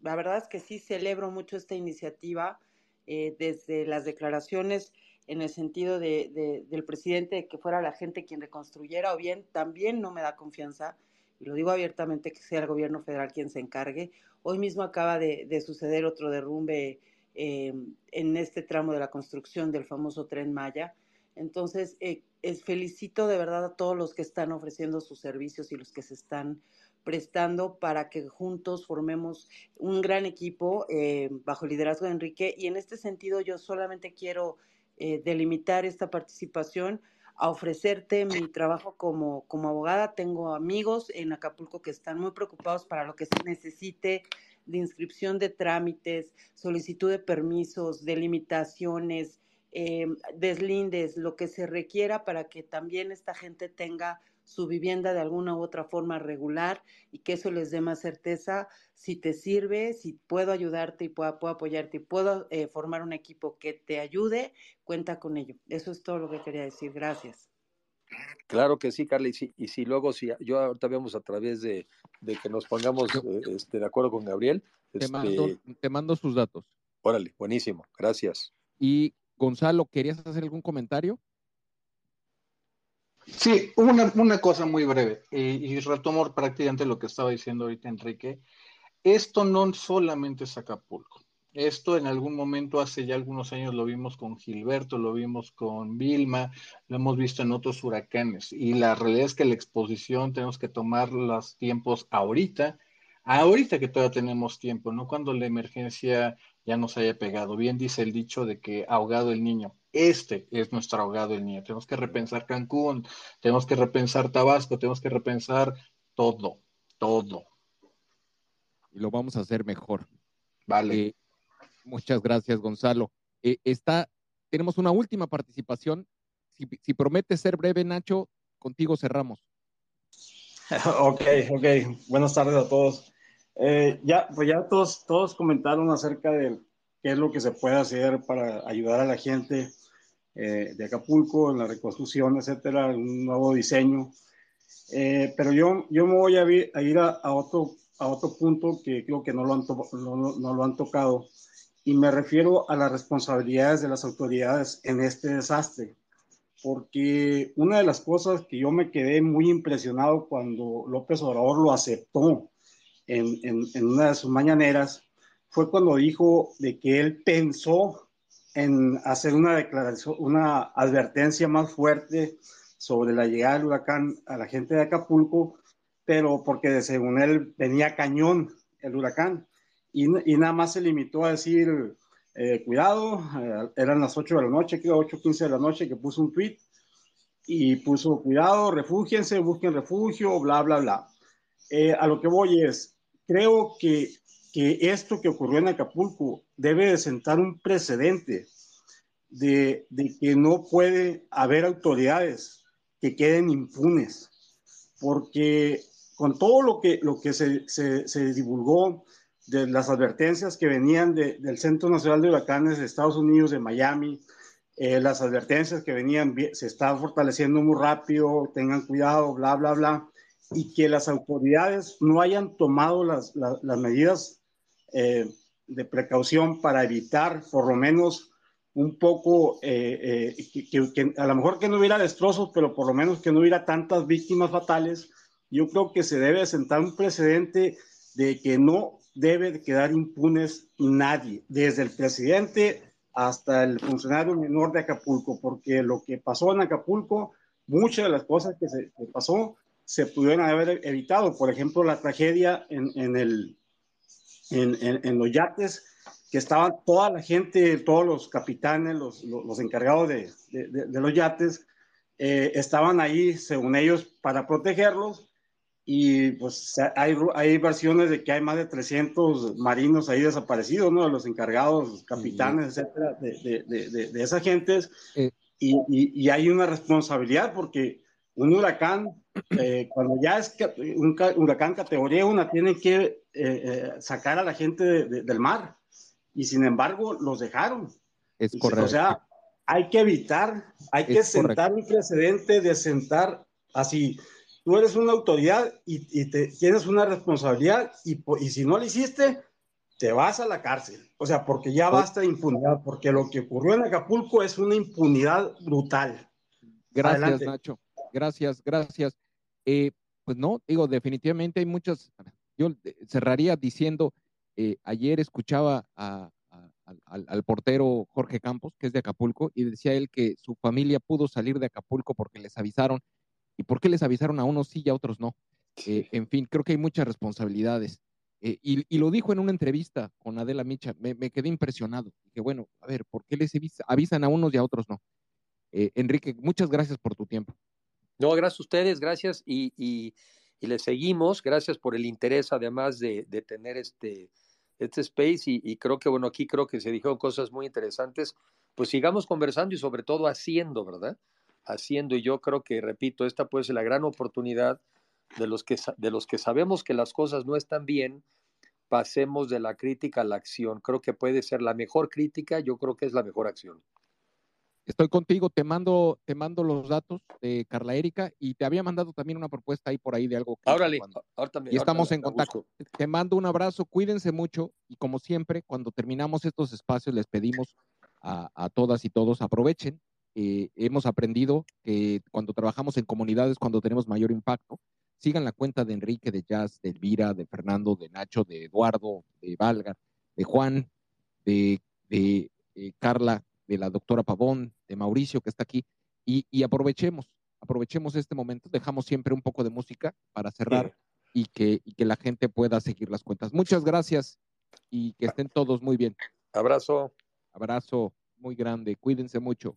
la verdad es que sí celebro mucho esta iniciativa eh, desde las declaraciones en el sentido de, del presidente de que fuera la gente quien reconstruyera, o bien también no me da confianza, y lo digo abiertamente, que sea el gobierno federal quien se encargue. Hoy mismo acaba de, suceder otro derrumbe eh, en este tramo de la construcción del famoso tren Maya. Entonces, eh, felicito de verdad a todos los que están ofreciendo sus servicios y los que se están prestando para que juntos formemos un gran equipo eh, bajo el liderazgo de Enrique. Y en este sentido, yo solamente quiero eh, delimitar esta participación a ofrecerte mi trabajo como, como abogada. Tengo amigos en Acapulco que están muy preocupados para lo que se necesite de inscripción de trámites, solicitud de permisos, delimitaciones, eh, deslindes, lo que se requiera para que también esta gente tenga su vivienda de alguna u otra forma regular y que eso les dé más certeza si te sirve, si puedo ayudarte y puedo, apoyarte y puedo eh, formar un equipo que te ayude, cuenta con ello. Eso es todo lo que quería decir. Gracias. Claro que sí, Carla, y si, y si luego, si yo ahorita vemos a través de, que nos pongamos eh, este, de acuerdo con Gabriel. Te, mando, este te mando sus datos. Órale, buenísimo, gracias. Y Gonzalo, ¿querías hacer algún comentario? Sí, una, una cosa muy breve, y, retomo prácticamente lo que estaba diciendo ahorita Enrique. Esto no solamente es Acapulco. Esto en algún momento, hace ya algunos años, lo vimos con Gilberto, lo vimos con Vilma, lo hemos visto en otros huracanes. Y la realidad es que la exposición tenemos que tomar los tiempos ahorita, ahorita que todavía tenemos tiempo, no cuando la emergencia ya nos haya pegado. Bien dice el dicho de que ahogado el niño. Este es nuestro ahogado el niño. Tenemos que repensar Cancún, tenemos que repensar Tabasco, tenemos que repensar todo, todo. Y lo vamos a hacer mejor. Vale. Eh, muchas gracias, Gonzalo. Eh, está, tenemos una última participación. Si, si promete ser breve, Nacho, contigo cerramos. ok, ok. Buenas tardes a todos. Eh, ya, pues ya todos, todos comentaron acerca de qué es lo que se puede hacer para ayudar a la gente eh, de Acapulco en la reconstrucción, etcétera, un nuevo diseño. Eh, pero yo, yo me voy a, ir a, otro, a otro punto que creo que no lo, han no, no lo han tocado y me refiero a las responsabilidades de las autoridades en este desastre. Porque una de las cosas que yo me quedé muy impresionado cuando López Obrador lo aceptó en, en, una de sus mañaneras fue cuando dijo de que él pensó en hacer una declaración, una advertencia más fuerte sobre la llegada del huracán a la gente de Acapulco, pero porque según él venía cañón el huracán y, y nada más se limitó a decir, eh, cuidado, eh, eran las 8 de la noche, creo 8.15 de la noche que puso un tweet y puso, cuidado, refúgiense, busquen refugio, bla, bla, bla. Eh, a lo que voy es, creo que, que esto que ocurrió en Acapulco debe de sentar un precedente de, de, que no puede haber autoridades que queden impunes, porque con todo lo que, lo que se, se, se divulgó de las advertencias que venían de, del Centro Nacional de Huracanes de Estados Unidos, de Miami, eh, las advertencias que venían, se está fortaleciendo muy rápido, tengan cuidado, bla, bla, bla y que las autoridades no hayan tomado las, las, medidas eh, de precaución para evitar por lo menos un poco, eh, eh, que, a lo mejor que no hubiera destrozos, pero por lo menos que no hubiera tantas víctimas fatales, yo creo que se debe sentar un precedente de que no debe quedar impunes nadie, desde el presidente hasta el funcionario menor de Acapulco, porque lo que pasó en Acapulco muchas de las cosas que se pasó se pudieron haber evitado. Por ejemplo, la tragedia en, en el, en, en, los yates, que estaban toda la gente, todos los capitanes, los, los, encargados de, de, de, los yates, eh, estaban ahí, según ellos, para protegerlos. Y pues hay, hay versiones de que hay más de 300 marinos ahí desaparecidos, ¿no? Los encargados, capitanes, etcétera, de, de, de, esas gentes. Eh. Y, y, y, hay una responsabilidad porque un huracán, eh, cuando ya es un huracán categoría 1, tienen que eh, eh, sacar a la gente del mar. Y sin embargo, los dejaron. Es correcto. O sea, hay que evitar, hay que sentar un precedente de sentar así. Tú eres una autoridad y, te, tienes una responsabilidad y, y, si no lo hiciste, te vas a la cárcel. O sea, porque ya basta de impunidad, porque lo que ocurrió en Acapulco es una impunidad brutal. Gracias, Nacho. Gracias, gracias. Eh, pues no, digo, definitivamente hay muchas. Yo cerraría diciendo, eh, ayer escuchaba a, al, al, portero Jorge Campos, que es de Acapulco, y decía él que su familia pudo salir de Acapulco porque les avisaron. ¿Y por qué les avisaron a unos sí y a otros no? Eh, en fin, creo que hay muchas responsabilidades. y, y, lo dijo en una entrevista con Adela Micha, me, me quedé impresionado. Dije, bueno, a ver, ¿por qué les avisan a unos y a otros no? Enrique, muchas gracias por tu tiempo. No, gracias a ustedes, gracias y, y, y les seguimos, gracias por el interés además de, de tener este, este space y, y, creo que, bueno, aquí creo que se dijeron cosas muy interesantes, pues sigamos conversando y sobre todo haciendo, ¿verdad? Haciendo y yo creo que, repito, esta puede ser la gran oportunidad de los que, de los que sabemos que las cosas no están bien, pasemos de la crítica a la acción. Creo que puede ser la mejor crítica, yo creo que es la mejor acción. Estoy contigo, te mando, te mando los datos de Carla Erika y te había mandado también una propuesta ahí por ahí de algo. Que ahora, ahora también. Y estamos en contacto. Te mando un abrazo, cuídense mucho y como siempre, cuando terminamos estos espacios les pedimos a, a todas y todos aprovechen. Eh, hemos aprendido que cuando trabajamos en comunidades, cuando tenemos mayor impacto, sigan la cuenta de Enrique, de Jazz, de Elvira, de Fernando, de Nacho, de Eduardo, de Valga, de Juan, de, de eh, Carla, de la doctora Pavón, de Mauricio que está aquí, y, y, aprovechemos, aprovechemos este momento, dejamos siempre un poco de música para cerrar y, que, y que la gente pueda seguir las cuentas. Muchas gracias y que estén todos muy bien. Abrazo. Abrazo muy grande, cuídense mucho.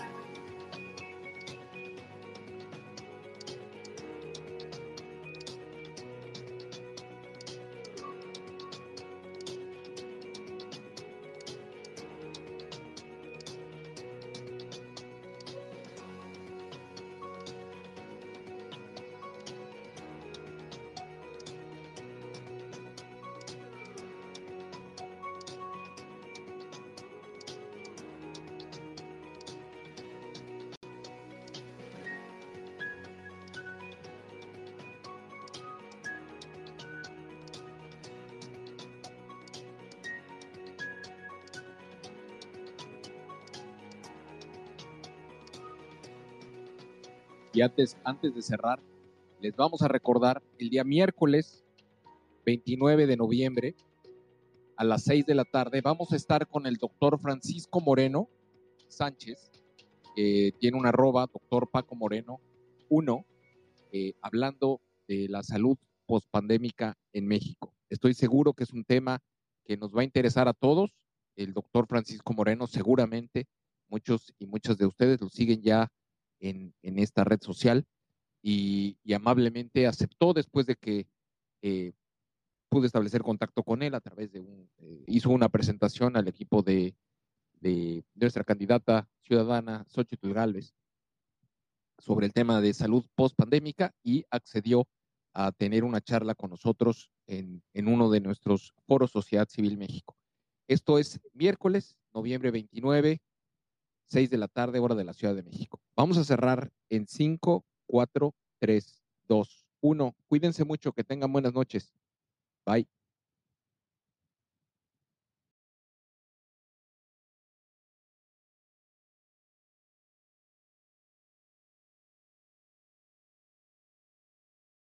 Antes, de cerrar, les vamos a recordar el día miércoles 29 de noviembre a las 6 de la tarde vamos a estar con el doctor Francisco Moreno Sánchez, que tiene una arroba, doctor Paco Moreno 1, eh, hablando de la salud pospandémica en México. Estoy seguro que es un tema que nos va a interesar a todos. El doctor Francisco Moreno seguramente, muchos y muchas de ustedes lo siguen ya en, esta red social y, amablemente aceptó después de que eh, pude establecer contacto con él a través de un, eh, hizo una presentación al equipo de, de, nuestra candidata ciudadana Xochitl Galvez sobre el tema de salud post-pandémica y accedió a tener una charla con nosotros en, en uno de nuestros foros Sociedad Civil México. Esto es miércoles, noviembre 29, 6 de la tarde, hora de la Ciudad de México. Vamos a cerrar en 5, 4, 3, 2, 1. Cuídense mucho, que tengan buenas noches. Bye.